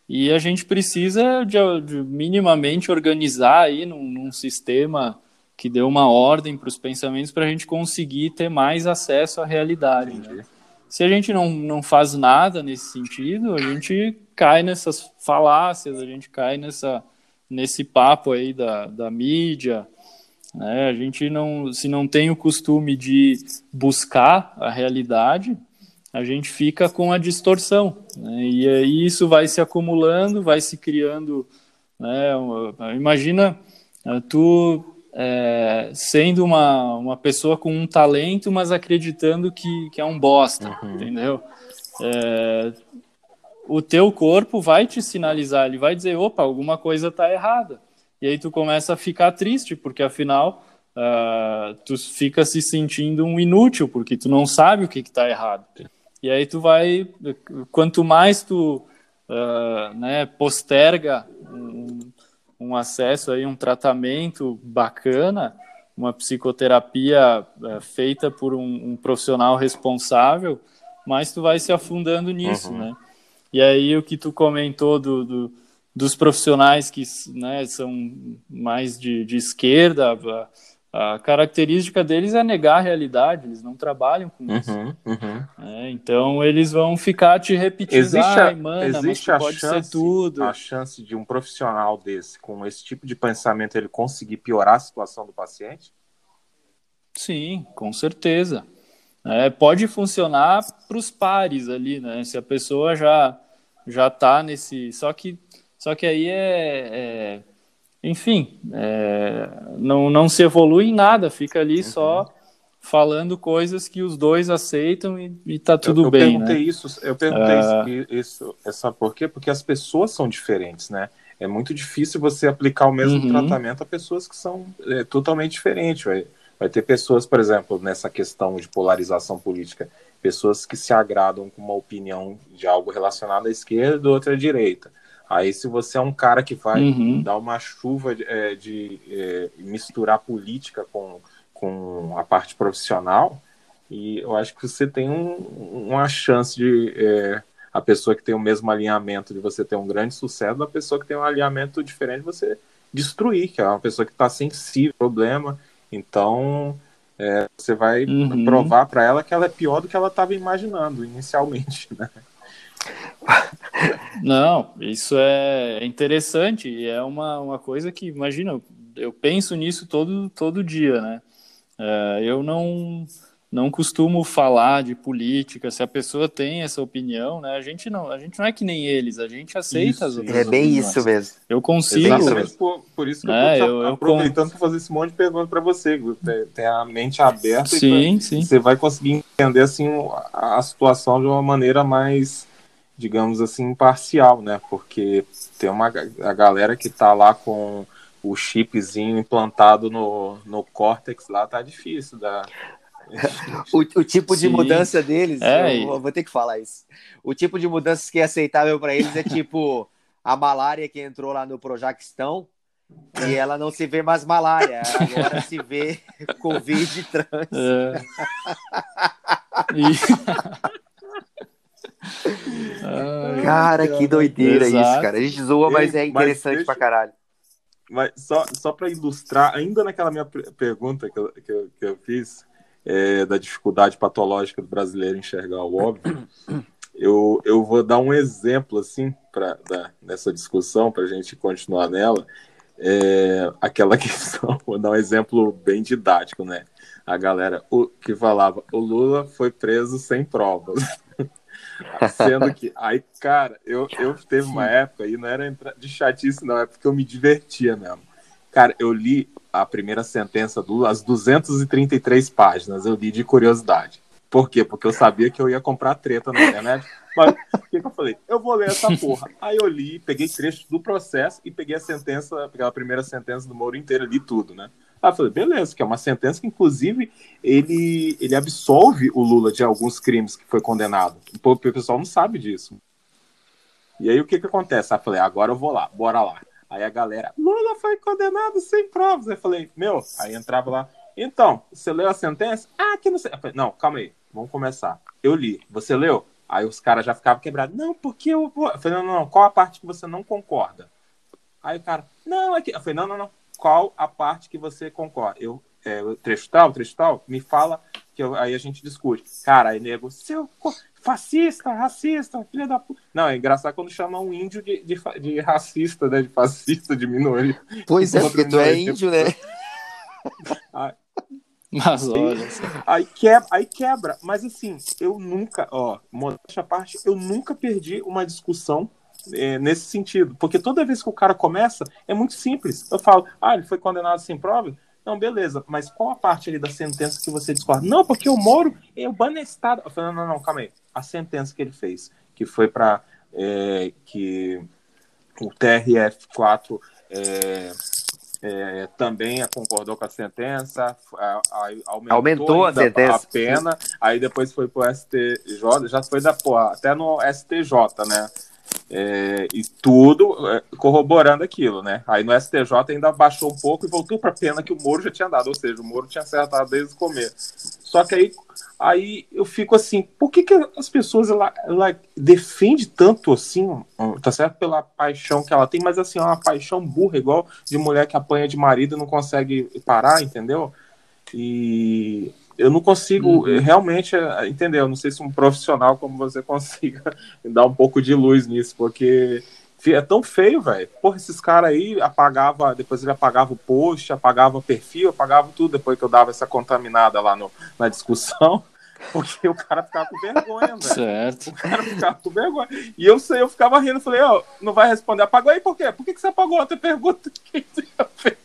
E a gente precisa de, de minimamente organizar aí num, num sistema que dê uma ordem para os pensamentos para a gente conseguir ter mais acesso à realidade. Né? Se a gente não, não faz nada nesse sentido, a gente cai nessas falácias, a gente cai nessa, nesse papo aí da, da mídia. Né? A gente não, se não tem o costume de buscar a realidade, a gente fica com a distorção. Né? E aí isso vai se acumulando, vai se criando. Né? Imagina tu é, sendo uma, uma pessoa com um talento, mas acreditando que, que é um bosta, uhum. entendeu? É, o teu corpo vai te sinalizar, ele vai dizer, opa, alguma coisa está errada. E aí tu começa a ficar triste, porque afinal uh, tu fica se sentindo um inútil, porque tu não sabe o que está errado. E aí tu vai, quanto mais tu uh, né, posterga um, um acesso aí, um tratamento bacana, uma psicoterapia é, feita por um, um, profissional responsável, mas tu vai se afundando nisso, uhum. né? E aí o que tu comentou do, do dos profissionais que né, são mais de, de esquerda, a característica deles é negar a realidade, eles não trabalham com isso. Uhum, uhum. É, então eles vão ficar te repetindo, existe a, mano, existe a pode chance, ser tudo. A chance de um profissional desse, com esse tipo de pensamento, ele conseguir piorar a situação do paciente? Sim, com certeza. É, pode funcionar para os pares ali, né? Se a pessoa já já está nesse, só que só que aí é, é enfim, é, não, não se evolui em nada, fica ali uhum. só falando coisas que os dois aceitam e, e tá tudo eu, eu bem. Perguntei né? isso, eu perguntei uh... isso, isso, sabe por quê? Porque as pessoas são diferentes, né? É muito difícil você aplicar o mesmo uhum. tratamento a pessoas que são é, totalmente diferentes. Vai, vai ter pessoas, por exemplo, nessa questão de polarização política, pessoas que se agradam com uma opinião de algo relacionado à esquerda, outra à direita. Aí, se você é um cara que vai uhum. dar uma chuva de, é, de é, misturar política com, com a parte profissional, e eu acho que você tem um, uma chance de é, a pessoa que tem o mesmo alinhamento de você ter um grande sucesso, da pessoa que tem um alinhamento diferente de você destruir, que é uma pessoa que está sensível ao problema. Então, é, você vai uhum. provar para ela que ela é pior do que ela estava imaginando inicialmente, né? Não, isso é interessante e é uma, uma coisa que, imagina, eu penso nisso todo, todo dia, né? É, eu não, não costumo falar de política, se a pessoa tem essa opinião, né? A gente não, a gente não é que nem eles, a gente aceita isso, as outras É bem opiniões. isso mesmo. Eu consigo. Exatamente por, por isso que é, eu eu, aproveitando para fazer esse monte de perguntas para você, tem, a mente aberta sim, e sim. você vai conseguir entender assim a situação de uma maneira mais digamos assim, imparcial, né? Porque tem uma a galera que tá lá com o chipzinho implantado no, no córtex lá, tá difícil. Da... o, o tipo de Sim. mudança deles, é, eu vou ter que falar isso. O tipo de mudança que é aceitável para eles é tipo a malária que entrou lá no Projaquistão e ela não se vê mais malária, agora se vê Covid trans. É. E... Ai, cara, que doideira Exato. isso, cara. A gente zoa, mas é interessante mas deixa... pra caralho. Mas só, só para ilustrar, ainda naquela minha pergunta que eu, que eu, que eu fiz, é, da dificuldade patológica do brasileiro enxergar o óbvio, eu, eu vou dar um exemplo assim para nessa discussão para a gente continuar nela. É, aquela questão, vou dar um exemplo bem didático, né? A galera o, que falava, o Lula foi preso sem provas. Sendo que, aí, cara, eu, eu teve uma época, e não era de chatice, não, é porque eu me divertia mesmo. Cara, eu li a primeira sentença do as 233 páginas, eu li de curiosidade. Por quê? Porque eu sabia que eu ia comprar treta na internet. Mas o que, que, eu falei? Eu vou ler essa porra. Aí eu li, peguei trechos do processo e peguei a sentença, peguei a primeira sentença do Moro inteira, li tudo, né? Aí eu falei, beleza, que é uma sentença que, inclusive, ele, ele absolve o Lula de alguns crimes que foi condenado. O pessoal não sabe disso. E aí o que que acontece? Aí eu falei, agora eu vou lá, bora lá. Aí a galera, Lula foi condenado sem provas. Aí eu falei, meu, aí entrava lá, então, você leu a sentença? Ah, que não sei. Falei, não, calma aí, vamos começar. Eu li, você leu? Aí os caras já ficavam quebrados. Não, porque eu vou. Eu falei, não, não, não, qual a parte que você não concorda? Aí o cara, não, é que. Eu falei, não, não, não. Qual a parte que você concorda? Eu, é, o trecho tal, trecho tal, me fala que eu, aí a gente discute. Cara, aí nego, seu fascista, racista, filha da puta. Não, é engraçado quando chama um índio de, de, de racista, né? De fascista, de minoria. Pois é, porque tu é índio, né? Aí, mas olha. Aí, quebra, aí quebra. Mas assim, eu nunca, ó, modéstia à parte, eu nunca perdi uma discussão é, nesse sentido. Porque toda vez que o cara começa, é muito simples. Eu falo, ah, ele foi condenado sem prova? Não, beleza, mas qual a parte ali da sentença que você discorda? Não, porque o Moro é o banestado. Eu falei, não, não, não, calma aí. A sentença que ele fez, que foi para é, que o TRF4 é, é, também concordou com a sentença, a, a, aumentou, aumentou a, sentença. a pena, aí depois foi para o STJ, já foi da porra, até no STJ, né? É, e tudo é, corroborando aquilo, né? Aí no STJ ainda baixou um pouco e voltou para a pena que o Moro já tinha dado, ou seja, o Moro tinha acertado desde o começo. Só que aí, aí eu fico assim, por que, que as pessoas ela, ela defende tanto assim, tá certo? Pela paixão que ela tem, mas assim, é uma paixão burra, igual de mulher que apanha de marido e não consegue parar, entendeu? E eu não consigo uhum. realmente é, entender. Eu não sei se um profissional como você consiga dar um pouco de luz nisso, porque é tão feio, velho. Porra, esses caras aí apagava, depois ele apagava o post, apagava o perfil, apagava tudo depois que eu dava essa contaminada lá no, na discussão. Porque o cara ficava com vergonha, velho. Certo. O cara ficava com vergonha. E eu sei, eu ficava rindo, falei, ó, oh, não vai responder. Apagou aí por quê? Por que, que você apagou outra pergunta? que você fez?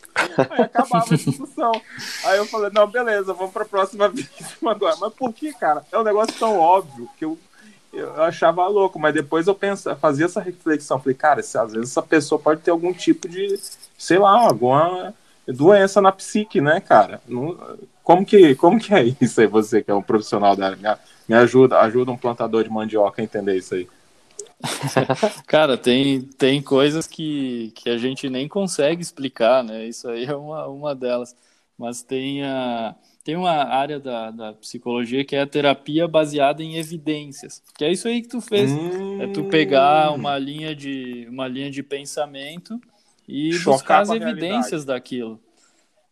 Aí acabava a discussão. Aí eu falei, não, beleza, vamos pra próxima vítima agora. Mas por que, cara? É um negócio tão óbvio que eu, eu achava louco, mas depois eu pensava, fazia essa reflexão. Falei, cara, se, às vezes essa pessoa pode ter algum tipo de, sei lá, alguma doença na psique, né, cara? Não, como, que, como que é isso aí, você que é um profissional da área? Me, ajuda, ajuda um plantador de mandioca a entender isso aí. Cara, tem, tem coisas que, que a gente nem consegue explicar, né? Isso aí é uma, uma delas. Mas tem, a, tem uma área da, da psicologia que é a terapia baseada em evidências. Que é isso aí que tu fez. Hum... É tu pegar uma linha de, uma linha de pensamento e Chocar buscar as evidências daquilo.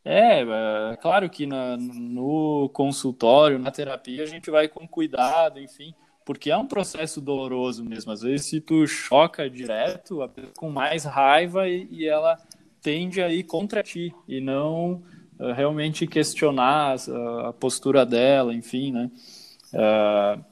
É, é, claro que na, no consultório, na terapia, a gente vai com cuidado, enfim, porque é um processo doloroso mesmo. Às vezes, se tu choca direto, com mais raiva e, e ela tende a ir contra ti e não uh, realmente questionar a, a, postura dela, enfim, né? Uh,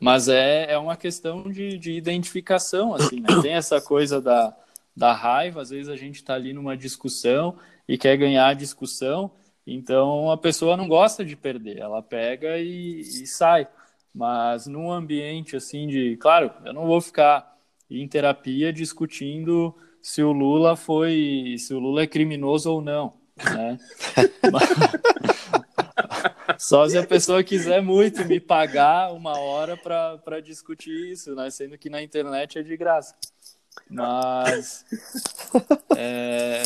mas é, é uma questão de, de identificação, assim, né? Tem essa coisa da, da raiva, às vezes a gente está ali numa discussão e quer ganhar a discussão, então a pessoa não gosta de perder, ela pega e, e sai. Mas num ambiente assim de. Claro, eu não vou ficar em terapia discutindo se o Lula foi. se o Lula é criminoso ou não. Né? Só se a pessoa quiser muito me pagar uma hora para discutir isso, né? sendo que na internet é de graça. Mas é,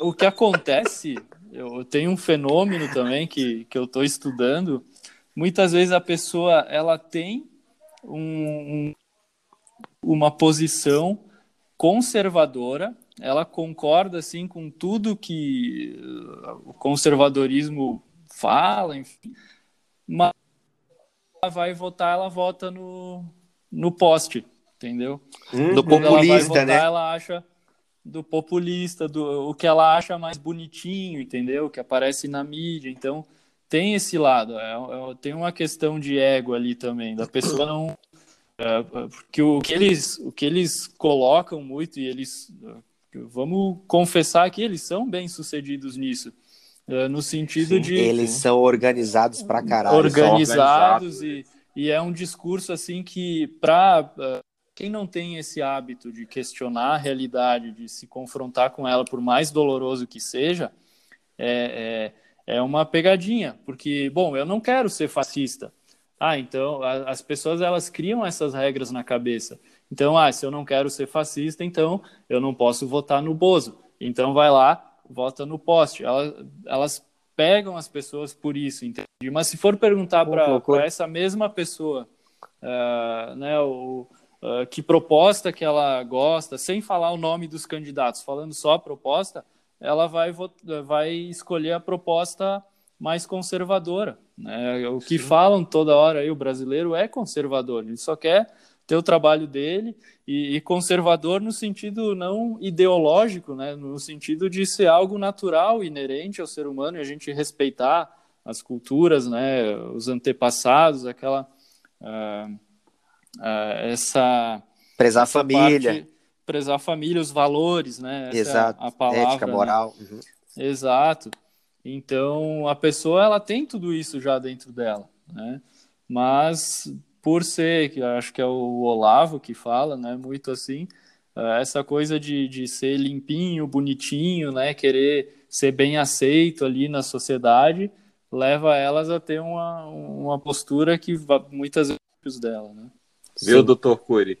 o que acontece, eu tenho um fenômeno também que, que eu estou estudando, muitas vezes a pessoa ela tem um, uma posição conservadora, ela concorda assim com tudo que uh, o conservadorismo fala, enfim, mas ela vai votar, ela vota no, no poste, entendeu? Uhum. Do populista, votar, né? Ela acha do populista, do o que ela acha mais bonitinho, entendeu? Que aparece na mídia. Então, tem esse lado. É, é, tem uma questão de ego ali também, da pessoa não. É, porque o que, eles, o que eles colocam muito, e eles. Vamos confessar que eles são bem sucedidos nisso. É, no sentido Sim, de. Eles são organizados pra caralho. Organizados, e, e é um discurso assim que, para quem não tem esse hábito de questionar a realidade, de se confrontar com ela, por mais doloroso que seja, é, é, é uma pegadinha, porque, bom, eu não quero ser fascista. Ah, então a, as pessoas elas criam essas regras na cabeça. Então, ah, se eu não quero ser fascista, então eu não posso votar no Bozo. Então vai lá, vota no poste. Elas, elas pegam as pessoas por isso, entende? Mas se for perguntar para essa mesma pessoa, uh, né, o, uh, que proposta que ela gosta, sem falar o nome dos candidatos, falando só a proposta, ela vai, vai escolher a proposta mais conservadora. Né? O que Sim. falam toda hora aí, o brasileiro é conservador, ele só quer ter o trabalho dele e, e, conservador no sentido não ideológico, né? no sentido de ser algo natural, inerente ao ser humano e a gente respeitar as culturas, né? os antepassados, aquela uh, uh, essa prezar essa a família, parte, prezar a família, os valores, né? Essa Exato. É a palavra, ética, moral. Né? Uhum. Exato. Então a pessoa ela tem tudo isso já dentro dela, né? Mas por ser, que acho que é o Olavo que fala, né? Muito assim, uh, essa coisa de, de ser limpinho, bonitinho, né? Querer ser bem aceito ali na sociedade leva elas a ter uma, uma postura que muitas vezes dela, né? Viu, doutor Cury?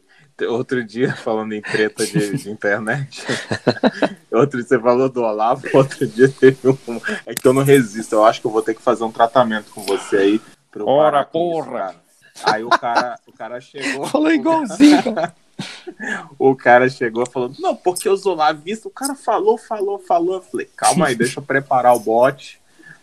Outro dia, falando em treta de, de internet, outro dia você falou do Olavo, outro dia teve um. É que eu não resisto, eu acho que eu vou ter que fazer um tratamento com você aí. Ora, porra! Isso, aí o cara, o cara chegou. Falou igualzinho. o cara chegou falando, não, porque os olavistas, o cara falou, falou, falou. Eu falei, calma aí, deixa eu preparar o bote.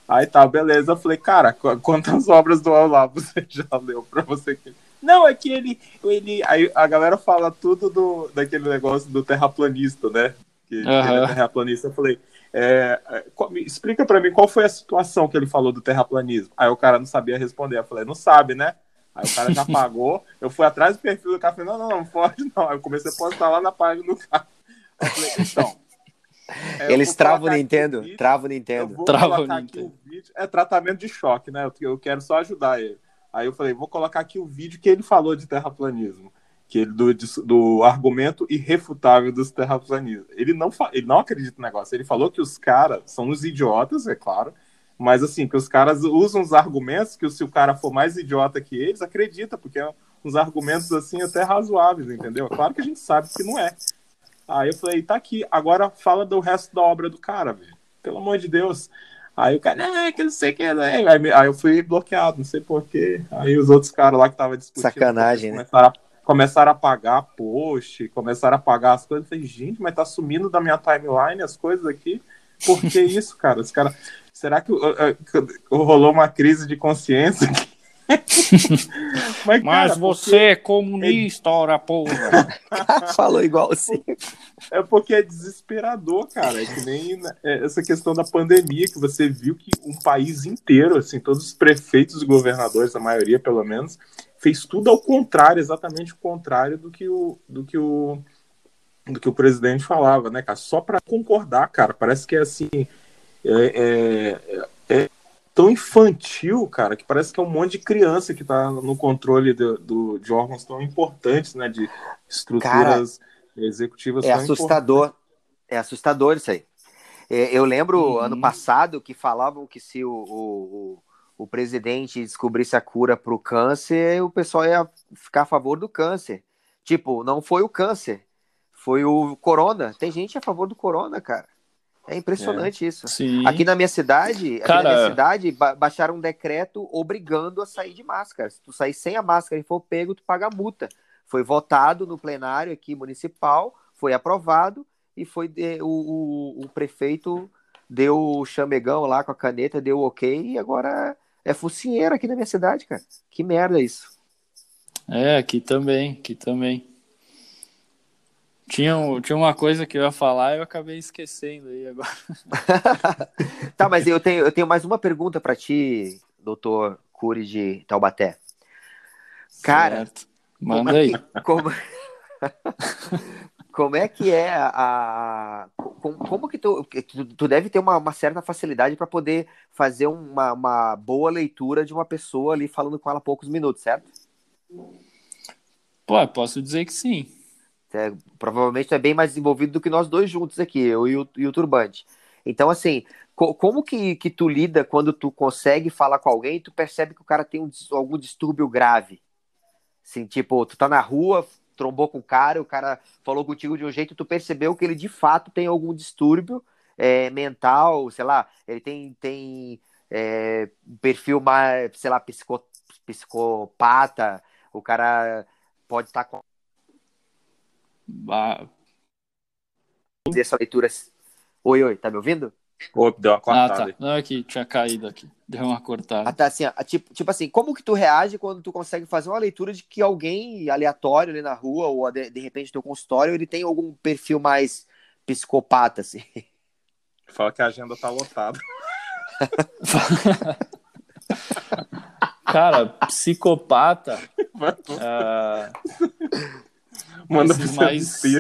Aí tá, beleza. Eu falei, cara, quantas obras do Olavo você já leu pra você que não, é que ele. ele aí a galera fala tudo do, daquele negócio do terraplanista, né? Que, uhum. ele é terraplanista. Eu falei, é, é explica para mim qual foi a situação que ele falou do terraplanismo. Aí o cara não sabia responder. Eu falei, não sabe, né? Aí o cara já pagou. Eu fui atrás do perfil do cara. Falei, não, não, não pode não. Aí eu comecei a postar lá na página do cara. Eu falei, então. É, Eles travam o Nintendo? Travam o Nintendo. Trava o Nintendo. É tratamento de choque, né? Eu, eu quero só ajudar ele. Aí eu falei, vou colocar aqui o vídeo que ele falou de terraplanismo, que ele do, do argumento irrefutável dos terraplanistas. Ele não, ele não acredita no negócio. Ele falou que os caras são uns idiotas, é claro, mas assim, que os caras usam os argumentos que se o cara for mais idiota que eles, acredita, porque é uns argumentos assim até razoáveis, entendeu? Claro que a gente sabe que não é. Aí eu falei, tá aqui, agora fala do resto da obra do cara, velho. Pelo amor de Deus. Aí o cara, é, que não sei o que, né? Aí, aí eu fui bloqueado, não sei porquê. Aí os outros caras lá que estavam discutindo. Sacanagem, né? começaram né? A, começaram a pagar post, começaaram a pagar as coisas. Eu falei, gente, mas tá sumindo da minha timeline as coisas aqui. Por que isso, cara? Os cara, será que uh, uh, rolou uma crise de consciência aqui? Mas, Mas você é comunista, ora porra. Falou igual assim. É porque é desesperador, cara. É que nem né, é essa questão da pandemia, que você viu que um país inteiro, assim, todos os prefeitos e governadores, a maioria pelo menos, fez tudo ao contrário, exatamente o contrário do que o, do que o, do que o presidente falava, né, cara? Só para concordar, cara. Parece que é assim. É, é tão infantil, cara, que parece que é um monte de criança que está no controle do, do, de órgãos tão importantes, né? De estruturas cara, executivas. É assustador. É assustador isso aí. É, eu lembro uhum. ano passado que falavam que se o, o, o, presidente descobrisse a cura para o câncer, o pessoal ia ficar a favor do câncer. Tipo, não foi o câncer, foi o corona. Tem gente a favor do corona, cara. É impressionante é. isso. Sim. Aqui na minha cidade, Cara... na minha cidade, ba baixaram um decreto obrigando a sair de máscara. Se tu sair sem a máscara e for pego, tu paga multa. Foi votado no plenário aqui municipal, foi aprovado e foi o, o, o, prefeito deu o chamegão lá com a caneta, deu ok e agora é focinheiro aqui na minha cidade, cara. Que merda isso. É, aqui também, aqui também. Tinha, tinha uma coisa que eu ia falar e eu acabei esquecendo aí agora. tá, mas eu tenho, eu tenho mais uma pergunta para ti, doutor Cury de Taubaté. Cara, certo. manda como aí. É como, como é que é a. como, como, que tu, tu, tu, deve ter uma, uma certa facilidade para poder fazer uma, uma boa leitura de uma pessoa ali falando com ela poucos minutos, certo? Pô, posso dizer que sim. É, provavelmente é bem mais desenvolvido do que nós dois juntos aqui, eu e o, e o Turbante. Então, assim, co como que, que tu lida quando tu consegue falar com alguém e tu percebe que o cara tem um, algum distúrbio grave? Assim, tipo, tu tá na rua, trombou com o cara, o cara falou contigo de um jeito tu percebeu que ele de fato tem algum distúrbio é, mental, sei lá, ele tem, tem é, um perfil mais, sei lá, psico, psicopata, o cara pode estar tá com bah... essa leitura. Oi, oi, tá me ouvindo? Oi, deu uma cortada. Ah, tá. Não, aqui, tinha caído aqui. Deu uma cortada. Ah, tá, assim, tipo, tipo assim, como que tu reage quando tu consegue fazer uma leitura de que alguém aleatório ali na rua, ou de, de repente teu consultório, ele tem algum perfil mais psicopata, assim? Fala que a agenda tá lotada. Cara, psicopata. uh, Manda pro mais...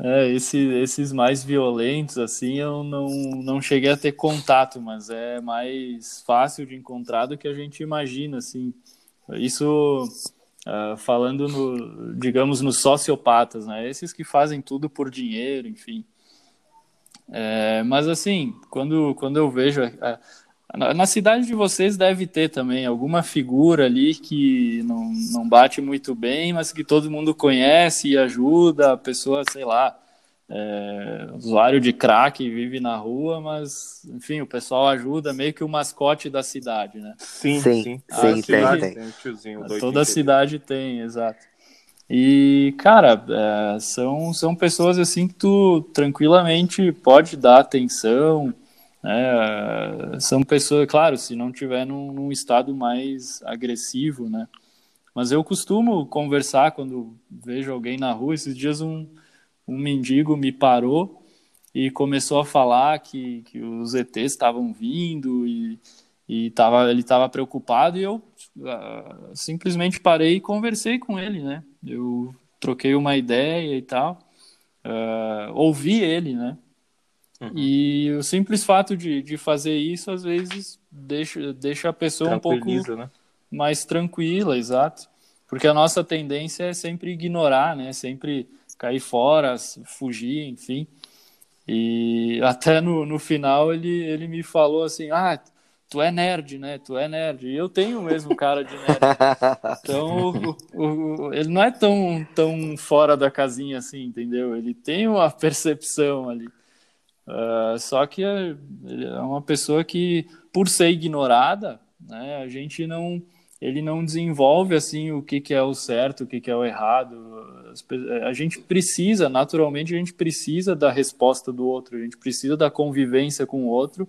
É, esse, esses mais violentos, assim, eu não, não cheguei a ter contato, mas é mais fácil de encontrar do que a gente imagina, assim. Isso uh, falando, no, digamos, nos sociopatas, né? Esses que fazem tudo por dinheiro, enfim. É, mas, assim, quando, quando eu vejo... Uh, na cidade de vocês deve ter também alguma figura ali que não, não bate muito bem, mas que todo mundo conhece e ajuda, a pessoa, sei lá, é, usuário de crack vive na rua, mas enfim, o pessoal ajuda meio que o mascote da cidade, né? Sim, sim, sim, ah, sim tem, tem. tem tiozinho, Toda cidade tem, exato. E, cara, é, são, são pessoas assim que tu tranquilamente pode dar atenção, é, são pessoas, claro, se não tiver num, num, estado mais agressivo, né? Mas eu costumo conversar quando vejo alguém na rua. Esses dias um, um mendigo me parou e começou a falar que, que os ETs estavam vindo e, e tava, ele estava preocupado e eu uh, simplesmente parei e conversei com ele, né? Eu troquei uma ideia e tal, uh, ouvi ele, né? Uhum. E o simples fato de, de fazer isso, às vezes, deixa, deixa a pessoa um pouco né? mais tranquila, exato. Porque a nossa tendência é sempre ignorar, né? Sempre cair fora, fugir, enfim. E até no, no final ele, ele me falou assim: Ah, tu é nerd, né? Tu é nerd. E eu tenho mesmo cara de nerd. Então, o, o, ele não é tão, tão fora da casinha assim, entendeu? Ele tem uma percepção ali. Uh, só que é, é uma pessoa que, por ser ignorada, né, a gente não, ele não desenvolve assim o que, que é o certo, o que, que é o errado. A gente precisa, naturalmente, a gente precisa da resposta do outro, a gente precisa da convivência com o outro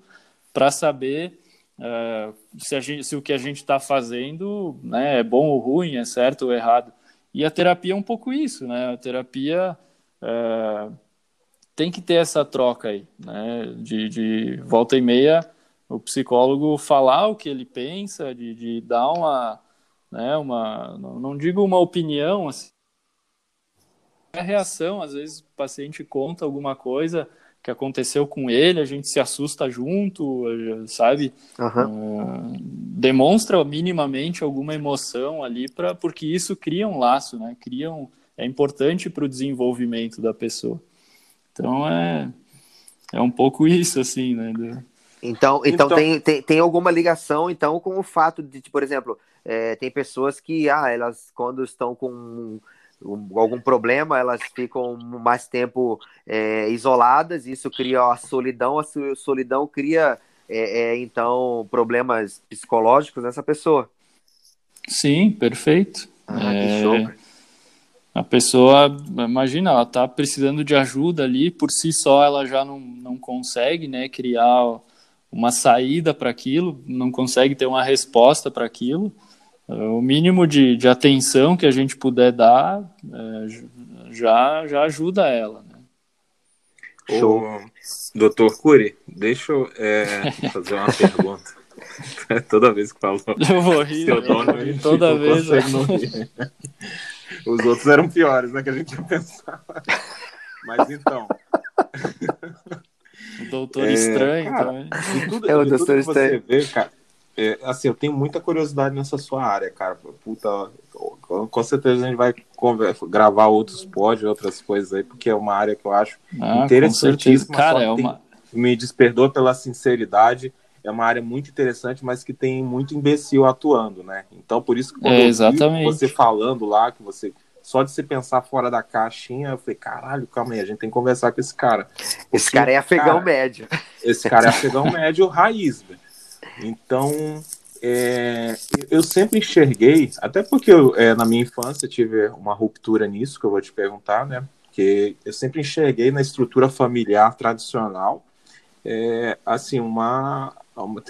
para saber uh, se, gente, se, o que a gente está fazendo né, é bom ou ruim, é certo ou errado. E a terapia é um pouco isso, né? A terapia uh, tem que ter essa troca aí, né? De, de volta e meia, o psicólogo falar o que ele pensa, de, de dar uma, né, uma, não digo uma opinião, assim, a reação, às vezes o paciente conta alguma coisa que aconteceu com ele, a gente se assusta junto, sabe? Uhum. Uh, demonstra minimamente alguma emoção ali, pra, porque isso cria um laço, né? Cria um, é importante para o desenvolvimento da pessoa. Então é, é um pouco isso, assim, né? Então, então, então... Tem, tem, tem alguma ligação, então, com o fato de, por exemplo, é, tem pessoas que, ah, elas, quando estão com algum problema, elas ficam mais tempo é, isoladas, isso cria a solidão, a solidão cria, é, é, então, problemas psicológicos nessa pessoa. Sim, perfeito. Ah, que é, show. A pessoa, imagina, ela está precisando de ajuda ali, por si só ela já não, não consegue né, criar uma saída para aquilo, não consegue ter uma resposta para aquilo. O mínimo de, de atenção que a gente puder dar é, já, já ajuda ela. Né? Show. doutor Cury, deixa eu é, fazer uma pergunta. toda vez que falo eu vou rir, seu nome, toda vez. Os outros eram piores, né? Que a gente ia pensar. Mas então. O Doutor é, Estranho cara, também. Tudo, é o Doutor Estranho. Vê, cara, é, assim, eu tenho muita curiosidade nessa sua área, cara. Puta, com certeza a gente vai conversa, gravar outros pódios, outras coisas aí, porque é uma área que eu acho ah, interessantíssima. Cara, é uma. Tem, me desperdoa pela sinceridade é uma área muito interessante, mas que tem muito imbecil atuando, né? Então, por isso que quando é, exatamente. você falando lá, que você. Só de você pensar fora da caixinha, eu falei, caralho, calma aí, a gente tem que conversar com esse cara. Porque, esse cara é afegão cara, médio. Esse cara é afegão médio raiz, velho. Então, é, eu sempre enxerguei, até porque eu, é, na minha infância tive uma ruptura nisso, que eu vou te perguntar, né? Que eu sempre enxerguei na estrutura familiar tradicional, é, assim, uma,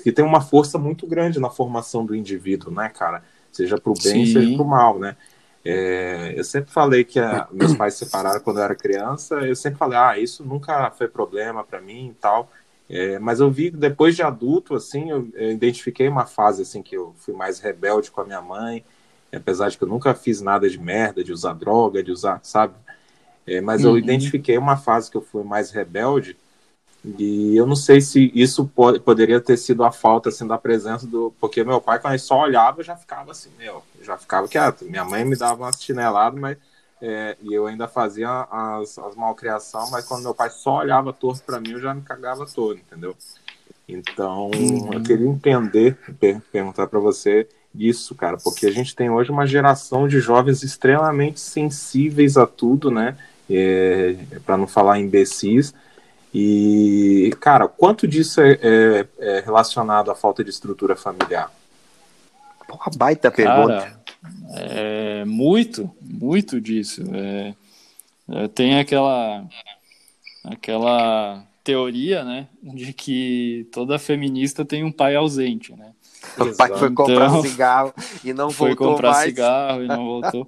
que tem uma força muito grande na formação do indivíduo, né, cara? Seja para o bem, Sim. seja para o mal, né? É, eu sempre falei que a, meus pais se separaram quando eu era criança. Eu sempre falei, ah, isso nunca foi problema para mim e tal. É, mas eu vi depois de adulto, assim, eu, eu, identifiquei uma fase assim que eu fui mais rebelde com a minha mãe, apesar de que eu nunca fiz nada de merda, de usar droga, de usar, sabe? É, mas uhum. eu identifiquei uma fase que eu fui mais rebelde e eu não sei se isso pode, poderia ter sido a falta assim, da presença do. Porque meu pai, quando ele só olhava, eu já ficava assim, meu, já ficava quieto. Minha mãe me dava uma chinelada, mas. É, e eu ainda fazia as, as malcriação, mas quando meu pai só olhava torto para mim, eu já me cagava todo, entendeu? Então, uhum. eu queria entender, per perguntar para você isso, cara, porque a gente tem hoje uma geração de jovens extremamente sensíveis a tudo, né? É, para não falar imbecis, e, cara, quanto disso é, é, é relacionado à falta de estrutura familiar? Porra, baita pergunta. Cara, é, muito, muito disso. É, é, tem aquela, aquela teoria, né, de que toda feminista tem um pai ausente, né? O pai foi comprar então, cigarro e não foi voltou comprar mais. cigarro e não voltou.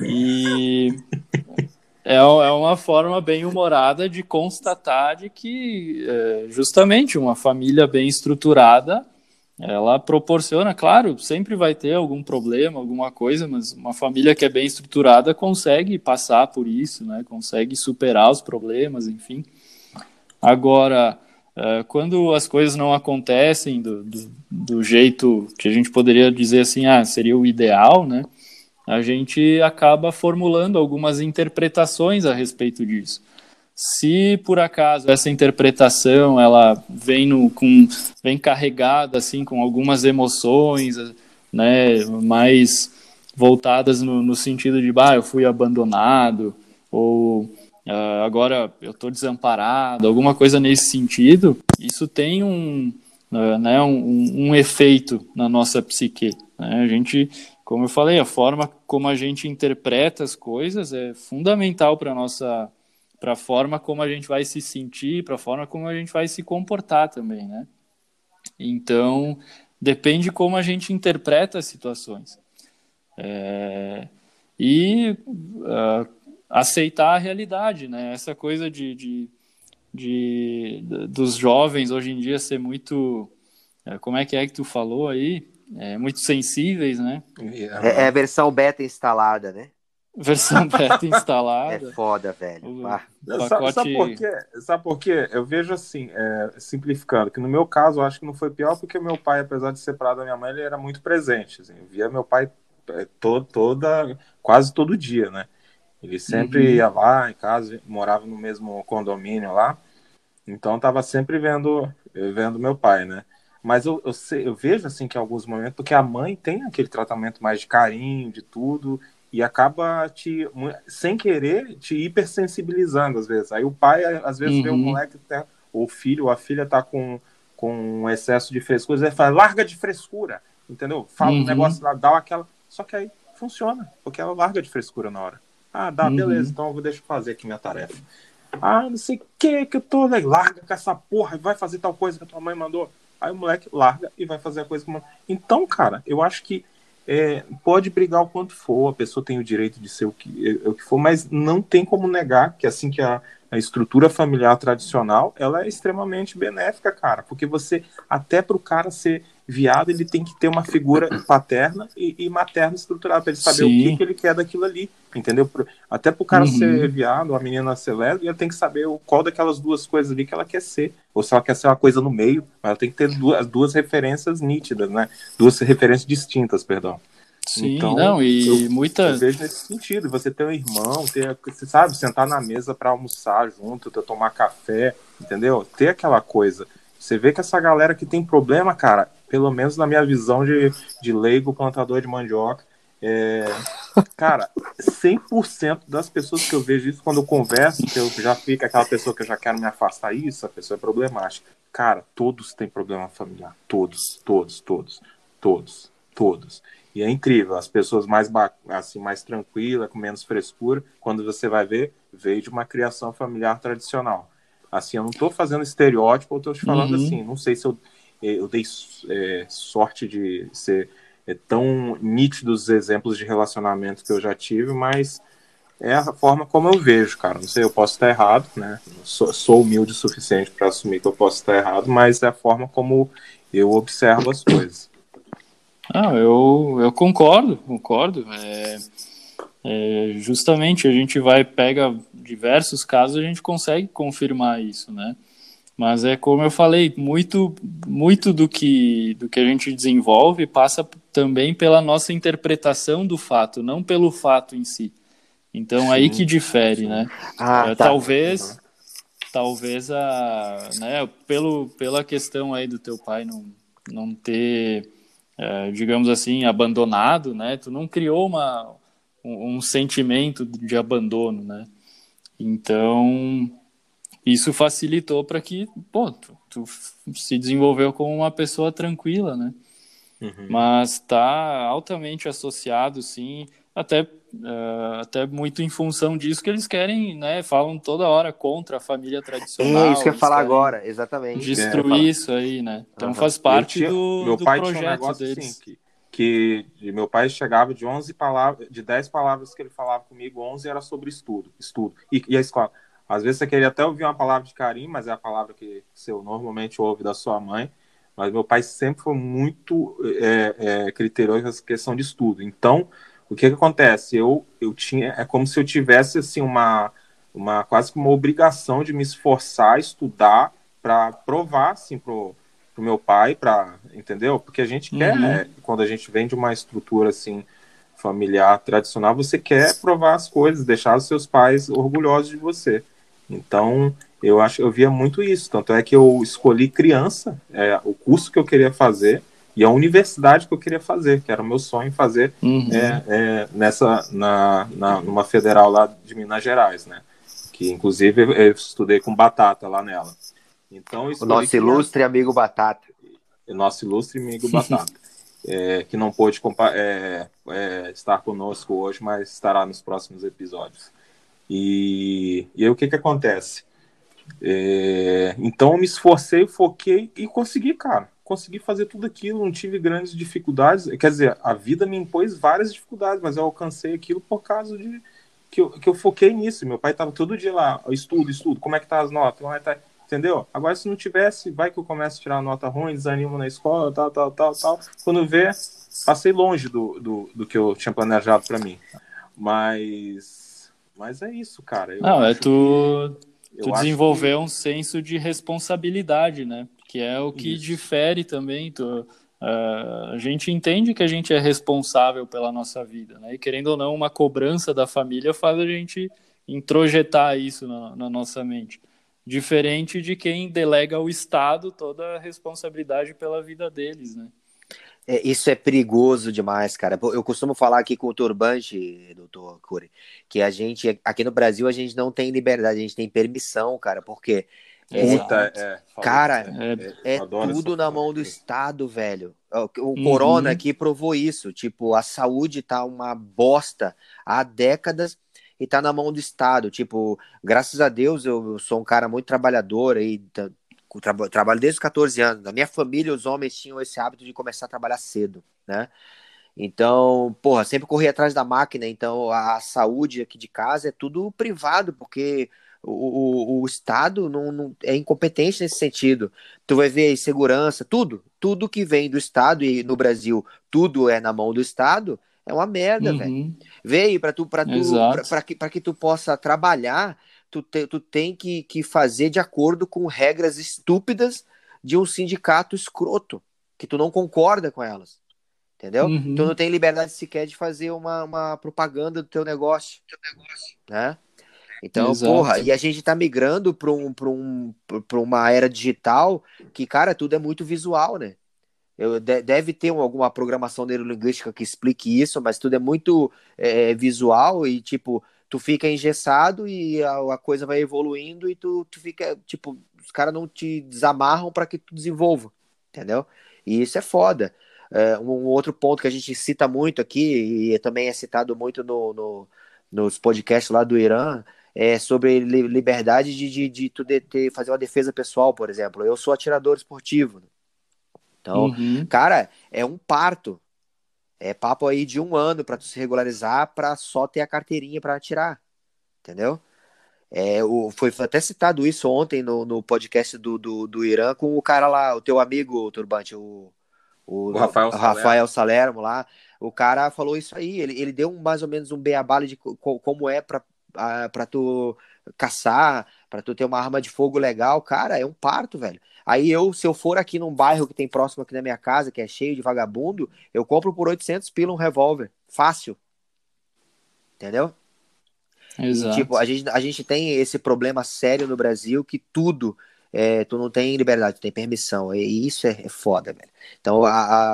E é, é uma forma bem humorada de constatar de que é, justamente uma família bem estruturada ela proporciona, claro, sempre vai ter algum problema, alguma coisa, mas uma família que é bem estruturada consegue passar por isso, né? Consegue superar os problemas, enfim. Agora, é, quando as coisas não acontecem do, do, do jeito que a gente poderia dizer assim, ah, seria o ideal, né? A gente acaba formulando algumas interpretações a respeito disso. Se por acaso essa interpretação ela vem no, com vem carregada assim com algumas emoções, né, mais voltadas no, no sentido de, bah, eu fui abandonado ou uh, agora eu estou desamparado, alguma coisa nesse sentido, isso tem um, uh, né, um, um efeito na nossa psique. Né? A gente como eu falei, a forma como a gente interpreta as coisas é fundamental para nossa para a forma como a gente vai se sentir, para a forma como a gente vai se comportar também, né? Então, depende como a gente interpreta as situações. É, e uh, aceitar a realidade, né? Essa coisa de, de, de, de, dos jovens hoje em dia ser muito... É, como é que é que tu falou aí? É, muito sensíveis, né? É, é, a versão beta instalada, né? Versão beta instalada. é foda, velho. O, pacote... sabe, por quê? sabe por quê? Eu vejo assim, é, simplificando, que no meu caso eu acho que não foi pior porque meu pai, apesar de separado da minha mãe, ele era muito presente. Assim, eu via meu pai é, todo, toda, quase todo dia, né? Ele sempre uhum. ia lá em casa, morava no mesmo condomínio lá, então tava sempre vendo, vendo meu pai, né? Mas eu, eu, sei, eu vejo assim que em alguns momentos, porque a mãe tem aquele tratamento mais de carinho, de tudo, e acaba te, sem querer, te hipersensibilizando às vezes. Aí o pai, às vezes, uhum. vê o moleque, tá, ou o filho, ou a filha tá com, com um excesso de frescura, ele fala, larga de frescura, entendeu? Fala uhum. um negócio lá, dá aquela. Só que aí funciona, porque ela larga de frescura na hora. Ah, dá, uhum. beleza, então eu vou deixar fazer aqui minha tarefa. Ah, não sei o que que eu tô. Larga com essa porra, vai fazer tal coisa que a tua mãe mandou. Aí o moleque larga e vai fazer a coisa que. Então, cara, eu acho que é, pode brigar o quanto for, a pessoa tem o direito de ser o que, o que for, mas não tem como negar que assim que a, a estrutura familiar tradicional, ela é extremamente benéfica, cara, porque você, até para o cara ser viado, ele tem que ter uma figura paterna e, e materna estruturada, para ele saber Sim. o que, que, ele quer daquilo ali, entendeu? Até para o cara uhum. ser viado, a menina ser lésbica, ele tem que saber qual daquelas duas coisas ali que ela quer ser, ou se ela quer ser uma coisa no meio, mas ela tem que ter duas, duas referências nítidas, né? Duas referências distintas, perdão. Sim, então, não, e eu, muita. Eu vejo nesse sentido. Você ter um irmão, ter, você sabe, sentar na mesa para almoçar junto, tomar café, entendeu? Ter aquela coisa. Você vê que essa galera que tem problema, cara, pelo menos na minha visão de, de leigo plantador de mandioca, é, cara, 100% das pessoas que eu vejo isso quando eu converso, que eu já fico aquela pessoa que eu já quero me afastar isso, a pessoa é problemática. Cara, todos têm problema familiar. Todos, todos, todos, todos, todos. E é incrível, as pessoas mais assim mais tranquilas, com menos frescura, quando você vai ver, veio de uma criação familiar tradicional. Assim, eu não estou fazendo estereótipo, eu estou te falando uhum. assim, não sei se eu, eu dei é, sorte de ser é, tão nítidos exemplos de relacionamento que eu já tive, mas é a forma como eu vejo, cara. Não sei, eu posso estar errado, né? Sou, sou humilde o suficiente para assumir que eu posso estar errado, mas é a forma como eu observo as coisas. Ah, eu, eu concordo, concordo. É, é, justamente a gente vai, pega diversos casos, a gente consegue confirmar isso, né? Mas é como eu falei, muito, muito do que, do que a gente desenvolve passa também pela nossa interpretação do fato, não pelo fato em si. Então sim, aí que difere, sim. né? Ah, é, tá. Talvez, uhum. talvez a, né, pelo, pela questão aí do teu pai não, não ter é, digamos assim, abandonado, né? Tu não criou uma, um, um sentimento de abandono, né? Então, isso facilitou para que, pô, tu, tu, se desenvolveu como uma pessoa tranquila, né? Uhum. Mas está altamente associado, sim, até, uh, até muito em função disso que eles querem, né? Falam toda hora contra a família tradicional. É isso que eu ia falar agora, exatamente. Destruir isso aí, né? Então uhum. faz parte tinha, do, meu do pai projeto tinha um negócio deles. Assim, que, que meu pai chegava de 11 palavras, de 10 palavras que ele falava comigo, 11 era sobre estudo, estudo. E, e a escola. Às vezes você queria até ouvir uma palavra de carinho, mas é a palavra que você normalmente ouve da sua mãe. Mas meu pai sempre foi muito é, é, criterioso nessa questão de estudo. Então, o que, que acontece? Eu, eu tinha, é como se eu tivesse assim uma, uma quase que uma obrigação de me esforçar, estudar para provar assim pro, pro meu pai, para entendeu? Porque a gente uhum. quer, né, quando a gente vem de uma estrutura assim familiar tradicional, você quer provar as coisas, deixar os seus pais orgulhosos de você. Então, eu acho, eu via muito isso. Tanto é que eu escolhi criança, é, o curso que eu queria fazer e a universidade que eu queria fazer, que era o meu sonho fazer uhum. é, é, nessa na, na numa federal lá de Minas Gerais, né? Que inclusive eu estudei com Batata lá nela. Então o nosso ilustre amigo Batata. O nosso ilustre amigo Batata. é, que não pôde é, é, estar conosco hoje, mas estará nos próximos episódios. E, e aí o que que acontece? É, então eu me esforcei, foquei e consegui, cara consegui fazer tudo aquilo, não tive grandes dificuldades. Quer dizer, a vida me impôs várias dificuldades, mas eu alcancei aquilo por causa de que eu, que eu foquei nisso. Meu pai estava todo dia lá, estudo, estudo, como é que tá as notas? Como é que tá... Entendeu? Agora, se não tivesse, vai que eu começo a tirar nota ruim, desanimo na escola, tal, tal, tal, tal. Quando vê, passei longe do, do, do que eu tinha planejado para mim. Mas, mas é isso, cara. Eu não, é tu, tu desenvolver que... um senso de responsabilidade, né? que é o que Isso. difere também. uh, a gente entende que a gente é responsável pela nossa vida, né? E querendo ou não, uma cobrança da família faz a gente introjetar isso na, na nossa mente. Diferente de quem delega ao Estado toda a responsabilidade pela vida deles, né? É, isso é perigoso demais, cara. Eu costumo falar aqui com o Turbante, doutor Cury, que a gente, aqui no Brasil, a gente não tem liberdade, a gente tem permissão, cara, porque Puta, é, é, cara, é, é tudo na mão do Estado, velho. O, o uhum. Corona aqui provou isso. Tipo, a saúde tá uma bosta há décadas e tá na mão do Estado. Tipo, graças a Deus eu, sou um cara muito trabalhador aí, tra trabalho desde os 14 anos. Na minha família, os homens tinham esse hábito de começar a trabalhar cedo, né? Então, porra, sempre corri atrás da máquina. Então, a saúde aqui de casa é tudo privado, porque o, o, o Estado não, não, é incompetente nesse sentido. Tu vai ver segurança, tudo, tudo que vem do Estado e no Brasil tudo é na mão do Estado, é uma merda, uhum. velho. Veio para tu, para tu, para que, que tu possa trabalhar, tu, te, tu tem que, que fazer de acordo com regras estúpidas de um sindicato escroto, que tu não concorda com elas entendeu? Uhum. Tu não tem liberdade sequer de fazer uma, uma propaganda do teu negócio, teu negócio né? Então, Exato. porra, e a gente tá migrando para um, um, uma era digital que, cara, tudo é muito visual, né? Eu, deve ter alguma programação neurolinguística que explique isso, mas tudo é muito é, visual e, tipo, tu fica engessado e a, a coisa vai evoluindo e tu, tu fica, tipo, os caras não te desamarram para que tu desenvolva, entendeu? E isso é foda. É, um outro ponto que a gente cita muito aqui, e também é citado muito no, no nos podcasts lá do Irã, é sobre liberdade de, de, de tu de, de fazer uma defesa pessoal, por exemplo. Eu sou atirador esportivo. Então, uhum. cara, é um parto. É papo aí de um ano para tu se regularizar para só ter a carteirinha para atirar. Entendeu? É, o, foi até citado isso ontem no, no podcast do, do, do Irã com o cara lá, o teu amigo, Turbante, o, o, o Rafael, Salermo. Rafael Salermo lá, o cara falou isso aí, ele, ele deu um, mais ou menos um beabale de co, como é para para tu caçar, para tu ter uma arma de fogo legal, cara, é um parto, velho. Aí eu, se eu for aqui num bairro que tem próximo aqui na minha casa, que é cheio de vagabundo, eu compro por 800 pila um revólver, fácil. Entendeu? Exato. E, tipo, a gente, a gente tem esse problema sério no Brasil que tudo é, tu não tem liberdade, tu tem permissão. E isso é, é foda, velho. Então a,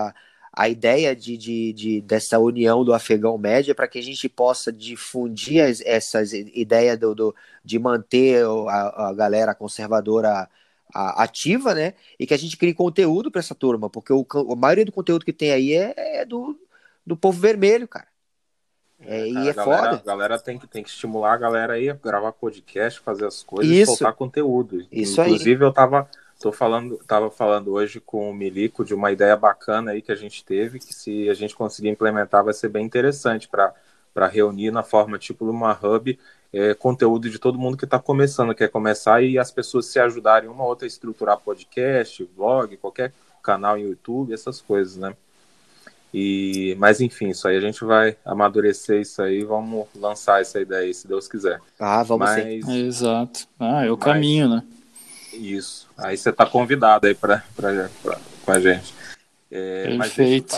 a, a ideia de, de, de, dessa união do afegão médio é para que a gente possa difundir as, essas ideias do, do, de manter a, a galera conservadora ativa, né? E que a gente crie conteúdo para essa turma, porque o, a maioria do conteúdo que tem aí é, é do, do povo vermelho, cara. É, e é galera, foda. A galera tem que, tem que estimular a galera aí a gravar podcast, fazer as coisas Isso. e soltar conteúdo. Isso Inclusive, aí. eu tava, tô falando, tava falando hoje com o Milico de uma ideia bacana aí que a gente teve, que se a gente conseguir implementar vai ser bem interessante para reunir na forma tipo uma hub é, conteúdo de todo mundo que está começando, quer começar e as pessoas se ajudarem uma ou outra a estruturar podcast, blog, qualquer canal em YouTube, essas coisas, né? E, mas enfim, isso aí a gente vai amadurecer isso aí, vamos lançar essa ideia aí, se Deus quiser. Ah, vamos mas, sim. Exato. Ah, é o mas, caminho, né? Isso. Aí você está convidado aí para com a gente. É, Perfeito.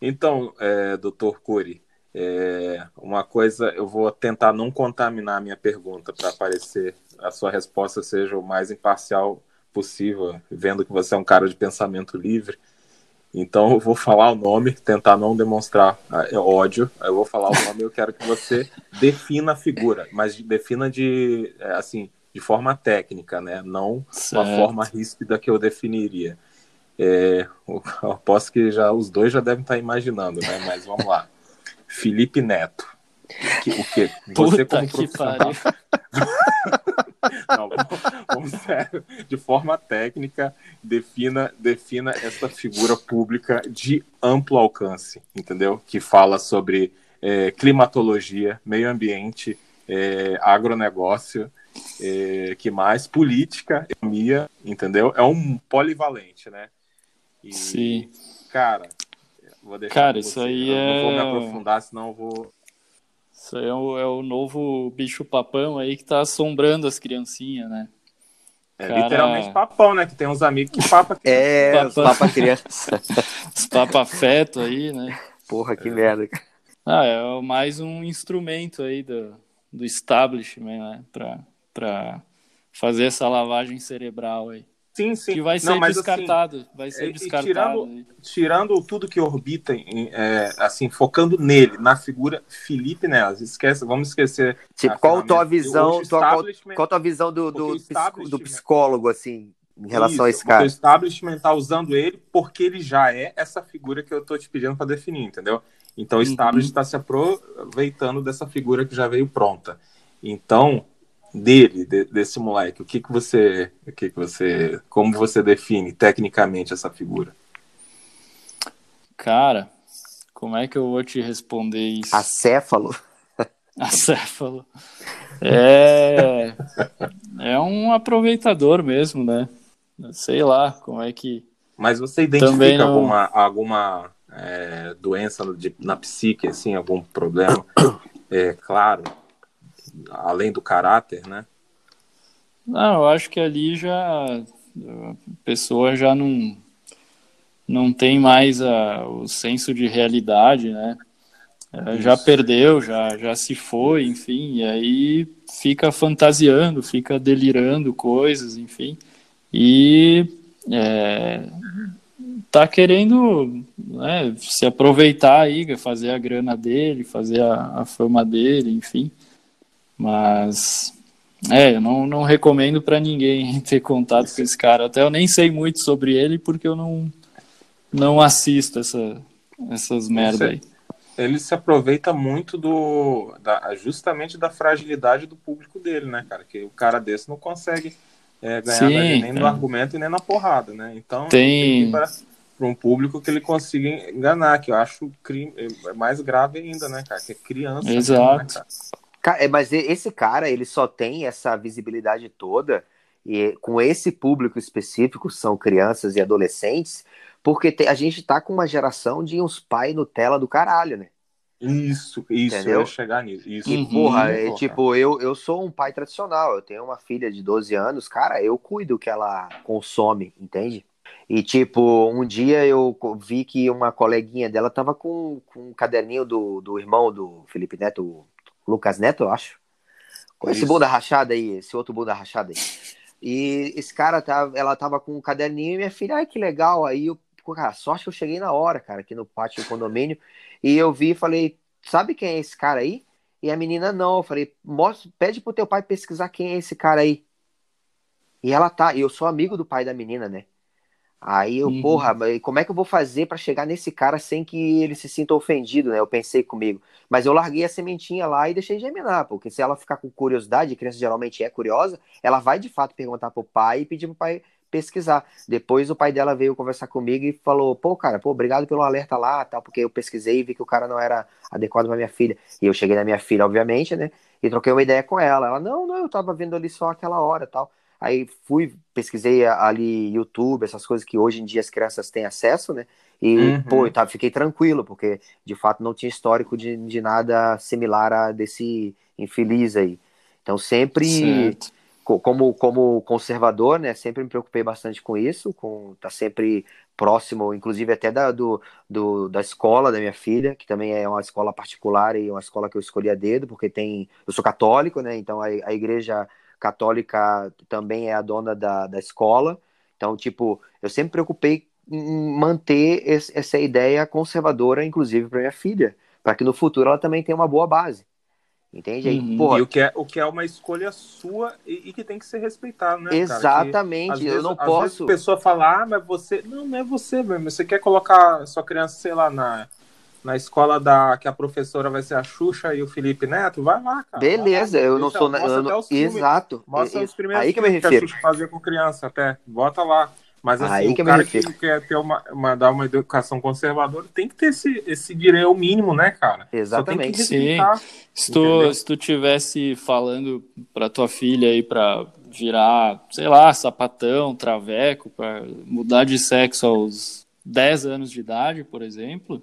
Então, é, doutor Cury, é, uma coisa, eu vou tentar não contaminar a minha pergunta para parecer a sua resposta seja o mais imparcial possível, vendo que você é um cara de pensamento livre. Então eu vou falar o nome, tentar não demonstrar é, ódio. Eu vou falar o nome e eu quero que você defina a figura, mas defina de é, assim de forma técnica, né? Não certo. uma forma ríspida que eu definiria. É, eu aposto que já os dois já devem estar imaginando, né? Mas vamos lá. Felipe Neto. Que, o quê? Você Puta como profissional. Não, vamos, sério. De forma técnica, defina, defina essa figura pública de amplo alcance, entendeu? Que fala sobre é, climatologia, meio ambiente, é, agronegócio, é, que mais? Política, economia, entendeu? É um polivalente, né? E, Sim. Cara, vou deixar. Cara, isso aí eu é. Não vou me aprofundar, senão eu vou isso aí é o, é o novo bicho papão aí que tá assombrando as criancinhas, né? É Cara... literalmente papão, né? Que tem uns amigos que papa É, papa... os papa criança. os papa afeto aí, né? Porra, que é. merda. Ah, é mais um instrumento aí do, do establishment, né? Pra, pra fazer essa lavagem cerebral aí. Sim, sim. Que vai ser Não, assim, descartado. Assim, vai ser descartado. Tirando, tirando, tudo que orbita, em, é, assim, focando nele, na figura Felipe Nelas. Esquece, vamos esquecer. Tipo, qual a tua visão? Tua, qual, qual a tua visão do, do, do psicólogo, assim, em relação Isso, a esse cara? O establishment tá usando ele porque ele já é essa figura que eu tô te pedindo para definir, entendeu? Então o establishment está se aproveitando dessa figura que já veio pronta. Então, dele, de, desse moleque, o que, que você. O que, que você. Como você define tecnicamente essa figura? Cara, como é que eu vou te responder isso? Acéfalo. Acéfalo. É, é um aproveitador mesmo, né? Sei lá como é que. Mas você identifica não... alguma, alguma é, doença de, na psique, assim, algum problema? É claro, além do caráter, né? Não, eu acho que ali já a pessoa já não não tem mais a, o senso de realidade, né? já perdeu, já, já se foi, enfim, e aí fica fantasiando, fica delirando coisas, enfim, e é, tá querendo né, se aproveitar aí, fazer a grana dele, fazer a, a fama dele, enfim, mas é, eu não, não recomendo para ninguém ter contato com esse cara, até eu nem sei muito sobre ele porque eu não, não assisto essa, essas merda aí ele se aproveita muito do da, justamente da fragilidade do público dele, né, cara? Que o cara desse não consegue é, ganhar Sim, nem é. no argumento e nem na porrada, né? Então tem, para um público que ele consiga enganar, que eu acho crime, é mais grave ainda, né, cara? Que é criança. Né, Exato. Né, cara? É, mas esse cara, ele só tem essa visibilidade toda e com esse público específico, são crianças e adolescentes, porque te, a gente tá com uma geração de uns pai Nutella do caralho, né? Isso, isso, Entendeu? eu ia chegar nisso. Isso. E, porra, é, tipo, eu, eu sou um pai tradicional, eu tenho uma filha de 12 anos, cara, eu cuido que ela consome, entende? E, tipo, um dia eu vi que uma coleguinha dela tava com, com um caderninho do, do irmão do Felipe Neto, Lucas Neto, eu acho. Com esse bunda rachada aí, esse outro bunda rachada aí. E esse cara, tava, ela tava com um caderninho e minha filha, ai que legal. Aí eu, cara, sorte que eu cheguei na hora, cara, aqui no pátio do condomínio. E eu vi e falei, sabe quem é esse cara aí? E a menina, não. Eu falei, mostra, pede pro teu pai pesquisar quem é esse cara aí. E ela tá, e eu sou amigo do pai da menina, né? Aí eu, uhum. porra, como é que eu vou fazer para chegar nesse cara sem que ele se sinta ofendido, né? Eu pensei comigo. Mas eu larguei a sementinha lá e deixei germinar, porque se ela ficar com curiosidade, a criança geralmente é curiosa, ela vai de fato perguntar pro pai e pedir pro pai pesquisar. Depois o pai dela veio conversar comigo e falou: pô, cara, pô, obrigado pelo alerta lá, tal, porque eu pesquisei e vi que o cara não era adequado para minha filha. E eu cheguei na minha filha, obviamente, né? E troquei uma ideia com ela. Ela: não, não, eu tava vendo ali só aquela hora, tal. Aí fui, pesquisei ali YouTube, essas coisas que hoje em dia as crianças têm acesso, né? E, uhum. pô, eu tava, fiquei tranquilo, porque de fato não tinha histórico de, de nada similar a desse infeliz aí. Então sempre. Certo como, como conservador, né, sempre me preocupei bastante com isso, com tá sempre próximo, inclusive até da, do, do, da escola da minha filha, que também é uma escola particular e uma escola que eu escolhi a dedo, porque tem, eu sou católico, né, então a, a igreja católica também é a dona da, da escola, então, tipo, eu sempre me preocupei em manter esse, essa ideia conservadora, inclusive para minha filha, para que no futuro ela também tenha uma boa base. Entende? Aí, uhum. porra, e o que, é, o que é uma escolha sua e, e que tem que ser respeitado, né? Exatamente, que, eu vezes, não posso. Vezes a pessoa falar, ah, mas você. Não, não é você mesmo. Você quer colocar sua criança, sei lá, na, na escola da que a professora vai ser a Xuxa e o Felipe Neto? Vai lá, cara. Beleza, lá, eu não sou. Eu não... Exato. Mostra os primeiros aí que eu me refiro. que a Xuxa fazia com criança até. Bota lá. Mas assim, Aí que o cara que quer ter uma, uma, dar uma educação conservadora tem que ter esse, esse direito mínimo, né, cara? Exatamente. Sim. Se tu, se tu tivesse falando pra tua filha aí pra virar, sei lá, sapatão, traveco, pra mudar de sexo aos 10 anos de idade, por exemplo,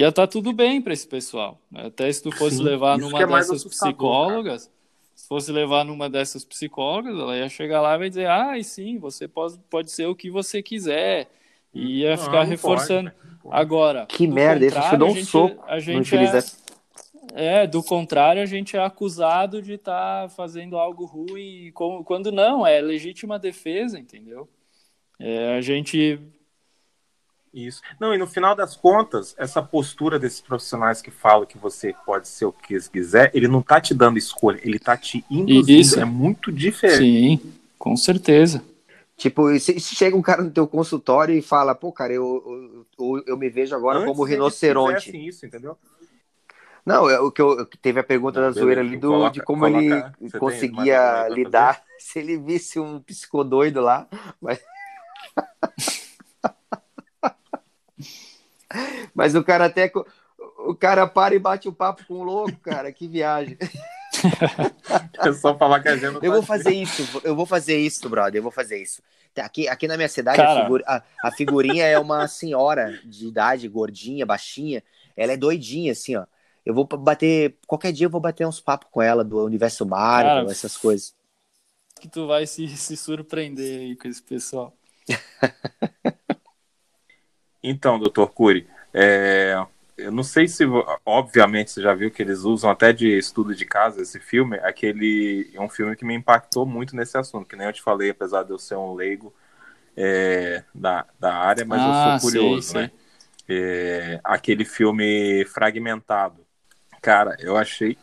ia estar tá tudo bem para esse pessoal. Até se tu fosse Sim, levar numa é dessas psicólogas, cara se fosse levar numa dessas psicólogas, ela ia chegar lá e vai dizer, ah, sim, você pode, pode ser o que você quiser. E ia não, ficar não reforçando. Pode, Agora. Que merda, isso te dá um soco. A gente é, é, do contrário, a gente é acusado de estar tá fazendo algo ruim, quando não, é legítima defesa, entendeu? É, a gente isso. Não, e no final das contas, essa postura desses profissionais que falam que você pode ser o que quiser, ele não tá te dando escolha, ele tá te induzindo. Isso. É muito diferente. Sim, com certeza. Tipo, se, chega um cara no teu consultório e fala, pô, cara, eu, eu, eu me vejo agora Antes como rinoceronte. fizessem isso, entendeu? Não, é o que eu teve a pergunta Não, da zoeira ali do, coloca- de como coloca- ele conseguia lidar se ele visse um psicodoido lá. Mas... mas o cara até. O cara para e bate o papo com o louco, cara. Que viagem. É só falar que a agenda Eu tá vou fazer isso, eu vou fazer isso, brother. Eu vou fazer isso. Aqui, aqui na minha cidade, a, a- a figurinha é uma senhora de idade, gordinha, baixinha. Ela é doidinha, assim, ó. Eu vou bater. Qualquer dia eu vou bater uns papos com ela do universo Marvel, Cara, essas coisas. Que tu vai se, se surpreender aí com esse pessoal. Então, doutor Cury, é, eu não sei se, obviamente, você já viu que eles usam até de estudo de casa esse filme. Aquele é um filme que me impactou muito nesse assunto, que nem eu te falei, apesar de eu ser um leigo é, da, da área, mas eu Ah, sou sei, curioso, sei. né? É, aquele filme fragmentado. Cara, eu achei,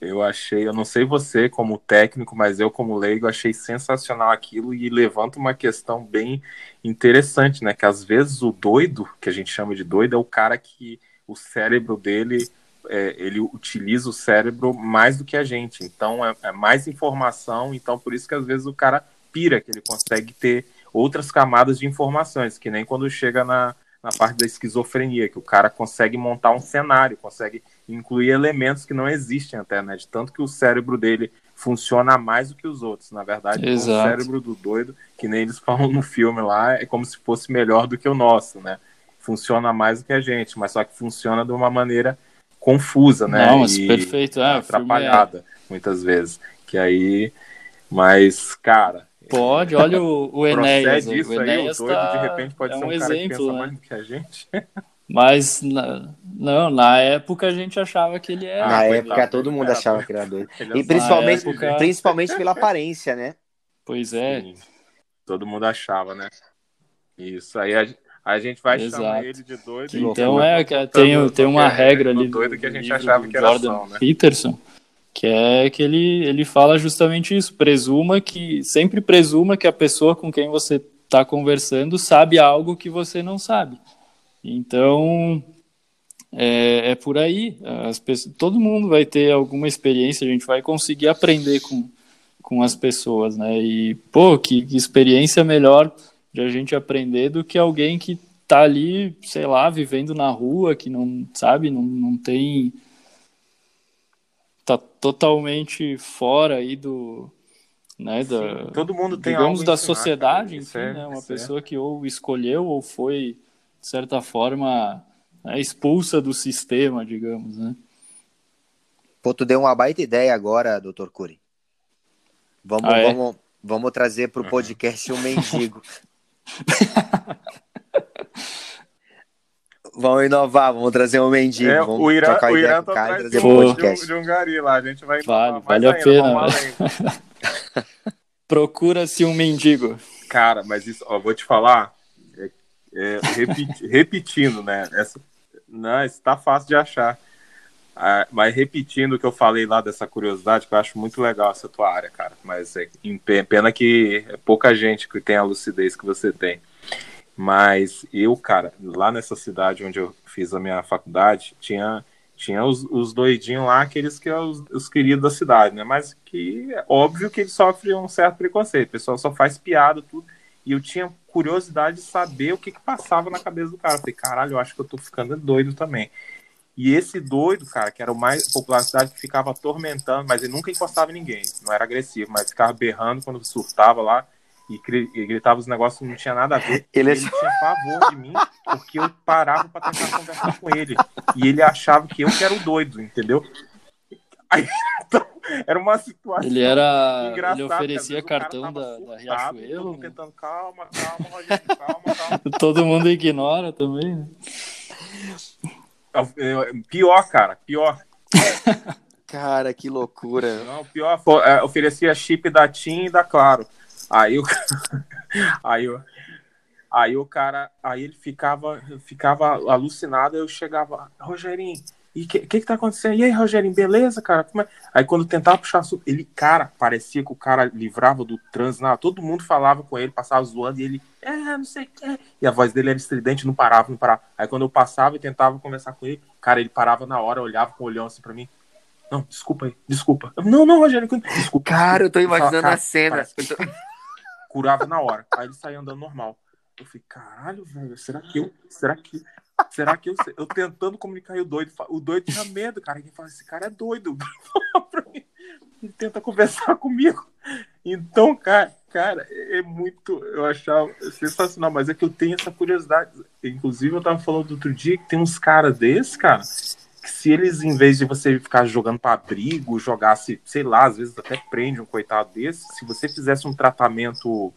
eu achei, eu não sei você como técnico, mas eu como leigo achei sensacional aquilo e levanta uma questão bem interessante, né? Que às vezes o doido, que a gente chama de doido, é o cara que o cérebro dele, é, ele utiliza o cérebro mais do que a gente. Então é, é mais informação, então por isso que às vezes o cara pira, que ele consegue ter outras camadas de informações, que nem quando chega na, na parte da esquizofrenia, que o cara consegue montar um cenário, consegue incluir elementos que não existem até, né? De tanto que o cérebro dele funciona mais do que os outros. Na verdade, Exato. o cérebro do doido, que nem eles falam no filme lá, é como se fosse melhor do que o nosso, né? Funciona mais do que a gente, mas só que funciona de uma maneira confusa, né? Não, mas E perfeito. É, o filme atrapalhada, muitas vezes. Que aí, mas, cara, Pode, olha o, o Enéas. procede isso o aí, o Enéas doido tá- de repente pode é ser um um cara que exemplo, pensa né? mais do que a gente. Mas na- não, na época a gente achava que ele era. Na Ah, época coitado, todo mundo achava que era doido. Ele é E só- principalmente, época- principalmente pela aparência, né? Pois é. Sim, todo mundo achava, né? Isso aí a, a gente vai Exato. chamar ele de doido. Que e Então loucura. é, que tem, tem uma é regra do ali doido que a gente achava do que era Jordan ação, né? Peterson, que é que ele, ele fala justamente isso, presuma que sempre presuma que a pessoa com quem você está conversando sabe algo que você não sabe. Então é, é por aí. As pessoas, todo mundo vai ter alguma experiência, a gente vai conseguir aprender com, com as pessoas, né? E pô, que, que experiência melhor de a gente aprender do que alguém que tá ali, sei lá, vivendo na rua, que não sabe, não, não tem tá totalmente fora aí do né, da, Sim, todo mundo tem digamos da ensinar, sociedade, cara. Enfim, é- né, uma é- pessoa que ou escolheu ou foi de certa forma né, expulsa do sistema, digamos, né? Pô, tu deu uma baita ideia agora, doutor Cury. Vamos, Ah, é? vamos, vamos trazer pro podcast um mendigo. vamos inovar, vamos trazer um mendigo. É, vamos o Irã, trocar o Irã tá o cara atrás de um, de, um, podcast. de um gari lá. A gente vai Vale, inovar vale a pena, né? Procura-se um mendigo. Cara, mas isso, ó, vou te falar, é, é, repeti- repetindo, né? Essa, não, isso tá fácil de achar. Ah, mas repetindo o que eu falei lá dessa curiosidade, que eu acho muito legal essa tua área, cara. Mas é pena que é pouca gente que tem a lucidez que você tem. Mas eu, cara, lá nessa cidade onde eu fiz a minha faculdade, tinha, tinha os, os doidinhos lá, aqueles que são os, os queridos da cidade, né? Mas que é óbvio que eles sofrem um certo preconceito. O pessoal só faz piada, tudo. E eu tinha curiosidade de saber o que, que passava na cabeça do cara. Eu falei, caralho, eu acho que eu tô ficando doido também. E esse doido, cara, que era o mais popular da cidade, que ficava atormentando, mas ele nunca encostava em ninguém. Não era agressivo, mas ficava berrando quando surtava lá e, gritava os negócios que não tinha nada a ver. Ele é ele tinha pavor de mim, porque eu parava pra tentar conversar com ele. E ele achava que eu que era o doido, entendeu? Aí, então, era uma situação. Ele era. engraçada, Ele oferecia cartão da, da surtado, todo Riachuelo. mundo né? tentando, calma, calma, Rogério, calma, calma. Todo mundo ignora também, né? Pior, cara, pior. Cara, que loucura. Não, pior é, oferecia chip da TIM e da Claro. Aí o aí, o- aí o cara, aí ele ficava, ficava alucinado, eu chegava, Rogerinho, E o que, que, que tá acontecendo? E aí, Rogerinho, beleza, cara? É? Aí quando tentava puxar ele, cara, parecia que o cara livrava do trânsito, não, todo mundo falava com ele, passava zoando, e ele, é, não sei o que. E a voz dele era estridente, não parava, não parava. Aí quando eu passava e tentava conversar com ele, cara, ele parava na hora, olhava com o olhão assim pra mim. Não, desculpa aí, desculpa. Não, não, Rogério, desculpa. Cara, eu tô imaginando a cena. Curava na hora. Aí ele saía andando normal. Eu falei, caralho, velho, será que eu. Será que. Será que eu, eu tentando comunicar e o doido, o doido tinha medo, cara. Quem fala, esse cara é doido. Ele tenta conversar comigo. Então, cara, cara, é muito. Eu achava sensacional, mas é que eu tenho essa curiosidade. Inclusive, eu tava falando outro dia que tem uns caras desses, cara, que se eles, em vez de você ficar jogando para abrigo, jogasse, sei lá, às vezes até prende um coitado desse, se você fizesse um tratamento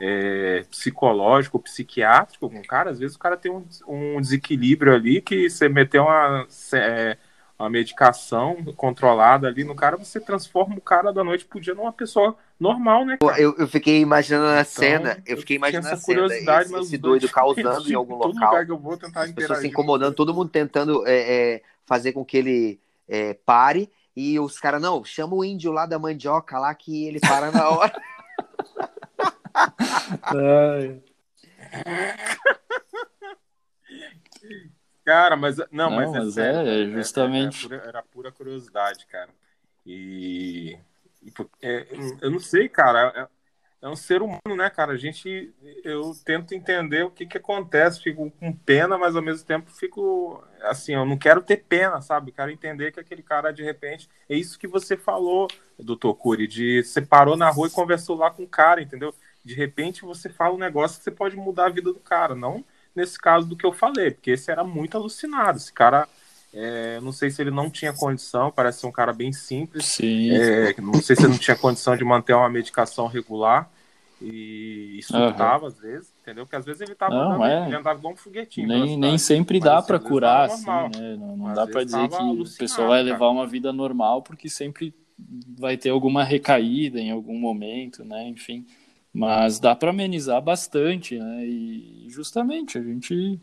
é, psicológico, psiquiátrico com o cara, às vezes o cara tem um, um desequilíbrio ali que você meteu uma, é, uma medicação controlada ali no cara, você transforma o cara da noite pro dia numa pessoa normal, né? Eu, eu fiquei imaginando a então, cena, eu fiquei imaginando a cena, esse, esse doido causando em algum local, lugar que eu vou tentar as pessoas se incomodando, todo mundo tentando é, é, fazer com que ele é, pare, e os caras, não, chama o índio lá da mandioca lá que ele para na hora. Cara, mas não, não mas, é, mas é, sério, é, justamente. Era, pura, era, pura, curiosidade, cara. E, e é, eu não sei, cara. É, é, um ser humano, né, cara? A gente, eu tento entender o que que acontece. Fico com pena, mas ao mesmo tempo fico assim, eu não quero ter pena, sabe? Quero entender que aquele cara de repente é isso que você falou, doutor Cury, de você parou na rua e conversou lá com o cara, entendeu? De repente você fala um negócio que você pode mudar a vida do cara, não nesse caso do que eu falei, porque esse era muito alucinado. Esse cara, é, não sei se ele não tinha condição, parece ser um cara bem simples. Sim. É, não sei se ele não tinha condição de manter uma medicação regular e surtava uhum. às vezes, entendeu? Porque às vezes ele tava não, andando, é. ele andava igual um foguetinho. Nem, nem sempre dá para curar, assim, né? Não, não dá para dizer que a pessoa vai levar cara. uma vida normal, porque sempre vai ter alguma recaída em algum momento, né? Enfim. Mas dá para amenizar bastante, né? E justamente a gente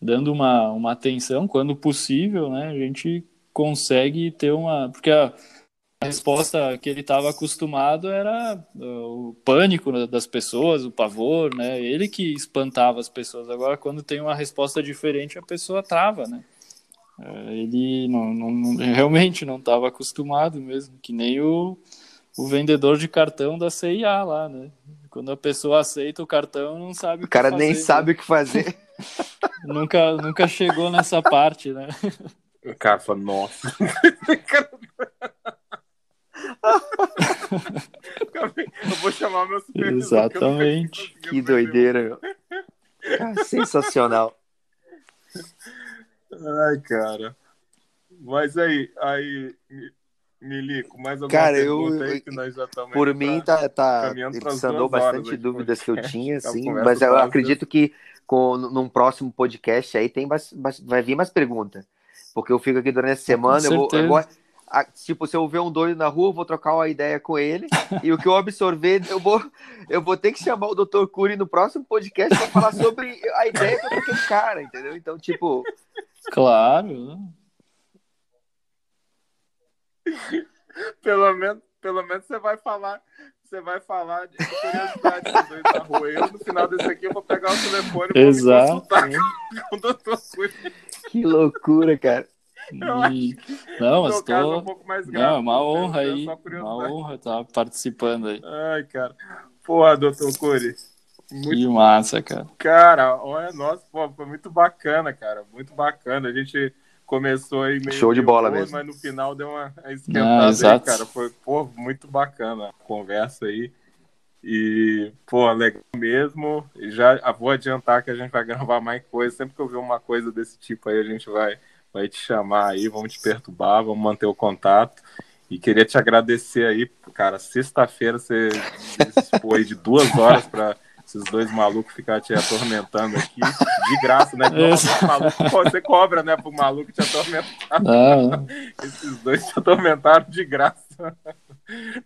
dando uma, uma atenção quando possível, né? A gente consegue ter uma. Porque a, a resposta que ele estava acostumado era uh, o pânico das pessoas, o pavor, né? Ele que espantava as pessoas. Agora, quando tem uma resposta diferente, a pessoa trava, né? Uh, ele não, não, realmente não estava acostumado mesmo, que nem o o vendedor de cartão da CIA lá, né? Quando a pessoa aceita o cartão, não sabe o, o cara fazer, nem né? sabe o que fazer. nunca, nunca chegou nessa parte, né? O cara fala, nossa. eu vou chamar meu supervisor. Exatamente. Que doideira, meu. sensacional. Ai, cara. Mas aí, aí Milico, mais alguma Cara, eu, aí que nós já estamos Por mim, tá, tá ele sanou bastante dúvidas que eu tinha, assim, mas eu acredito que com, num próximo podcast aí tem vai vir mais perguntas. Porque eu fico aqui durante a semana, eu vou, eu vou, tipo, se eu ver um doido na rua, eu vou trocar uma ideia com ele, e o que eu absorver, eu vou, eu vou ter que chamar o Dr. Cury no próximo podcast para falar sobre a ideia que eu aquele cara, entendeu? Então, tipo... Claro, pelo menos, pelo menos você vai falar, você vai falar de curiosidade dos dois na rua. Eu, no final desse aqui, eu vou pegar o telefone e Exato. vou consultar com o doutor Que loucura, cara. E... Não, mas tô... É um pouco mais grave, Não, é uma honra aí. Uma honra estar tá participando aí. Ai, cara. Porra, doutor Cury. Muito que massa, cara. Cara, olha, nossa, pô, foi muito bacana, cara. Muito bacana. A gente começou aí meio show de bola mesmo, mas no final deu uma esquentada ah, aí, cara. Foi pô, muito bacana a conversa aí. E, pô, legal mesmo. E já vou adiantar que a gente vai gravar mais coisa. Sempre que eu ver uma coisa desse tipo aí, a gente vai, vai te chamar aí, vamos te perturbar, vamos manter o contato. E queria te agradecer aí, cara. Sexta-feira você dispôs de duas horas para esses dois malucos ficar te atormentando aqui, de graça, né? Maluco, você cobra, né, pro maluco te atormentar. Não. Esses dois te atormentaram de graça.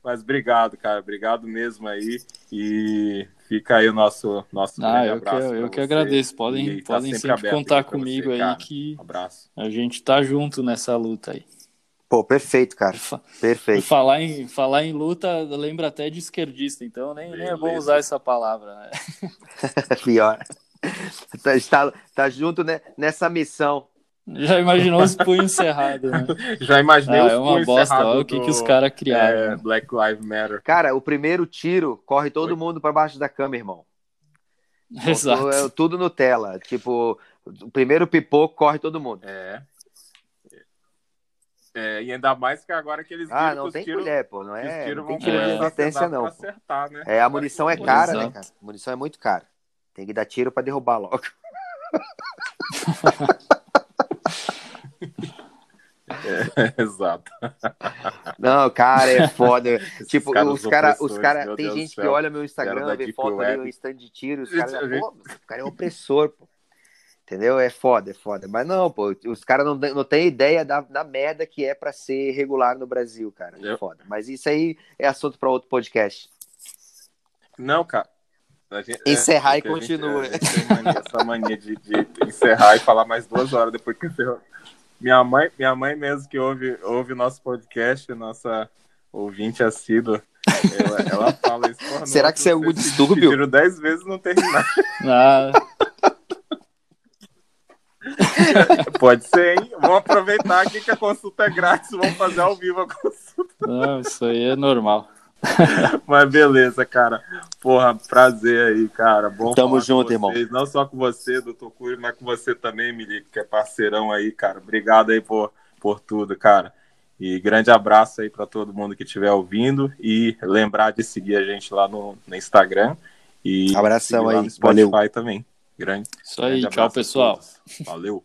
Mas obrigado, cara. Obrigado mesmo aí. E fica aí o nosso, nosso ah, eu abraço. Que, eu que agradeço. Podem, tá podem sempre, sempre contar comigo você, aí que um abraço. a gente tá junto nessa luta aí. Pô, perfeito, cara. Perfeito. Falar em, falar em luta, lembra até de esquerdista, então nem, nem é bom usar essa palavra, né? Pior. Tá, tá, tá junto né, nessa missão. Já imaginou os punhos cerrados, né? Já imaginei ah, os é uma bosta, olha o que, que os caras criaram. É, né? Black Lives Matter. Cara, o primeiro tiro, corre todo Oi? mundo para baixo da cama, irmão. Exato. É tudo Nutella. Tipo, o primeiro pipoco, corre todo mundo. É. É, e ainda mais que agora que eles Ah, não tem tiro, colher, pô. Não é. Não tem tiro de resistência, não. Acertar, né? É, a munição é cara, né, cara? A munição é muito cara. Tem que dar tiro para derrubar logo. É, exato. Não, cara, é foda. tipo, os caras, os cara, tem Deus gente que olha meu Instagram, vê foto ali, um stand de tiro, os caras, pô, o cara é um opressor, pô. Entendeu? É foda, é foda. Mas não, pô, os caras não, não têm ideia da, da merda que é para ser regular no Brasil, cara. É foda. Mas isso aí é assunto para outro podcast. Não, cara. Gente, encerrar é, e continua. Gente, é, tem mania, essa mania de, de, encerrar e falar mais duas horas depois que encerrou. Minha mãe, minha mãe mesmo que ouve, ouve nosso podcast, nossa ouvinte assídua, ela, ela fala isso. Será que isso é algum distúrbio? Tiro dez vezes não terminar. Ah. Pode ser, hein? Vamos aproveitar aqui que a consulta é grátis, vamos fazer ao vivo a consulta. Não, isso aí é normal. Mas beleza, cara. Porra, prazer aí, cara. Bom Tamo junto, irmão. Não só com você, doutor Cury, mas com você também, Milico, que é parceirão aí, cara. Obrigado aí por, por tudo, cara. E grande abraço aí para todo mundo que estiver ouvindo. E lembrar de seguir a gente lá no, no Instagram. E Abração aí. no Spotify Valeu. também. Grande. Isso aí, grande tchau, pessoal. Valeu.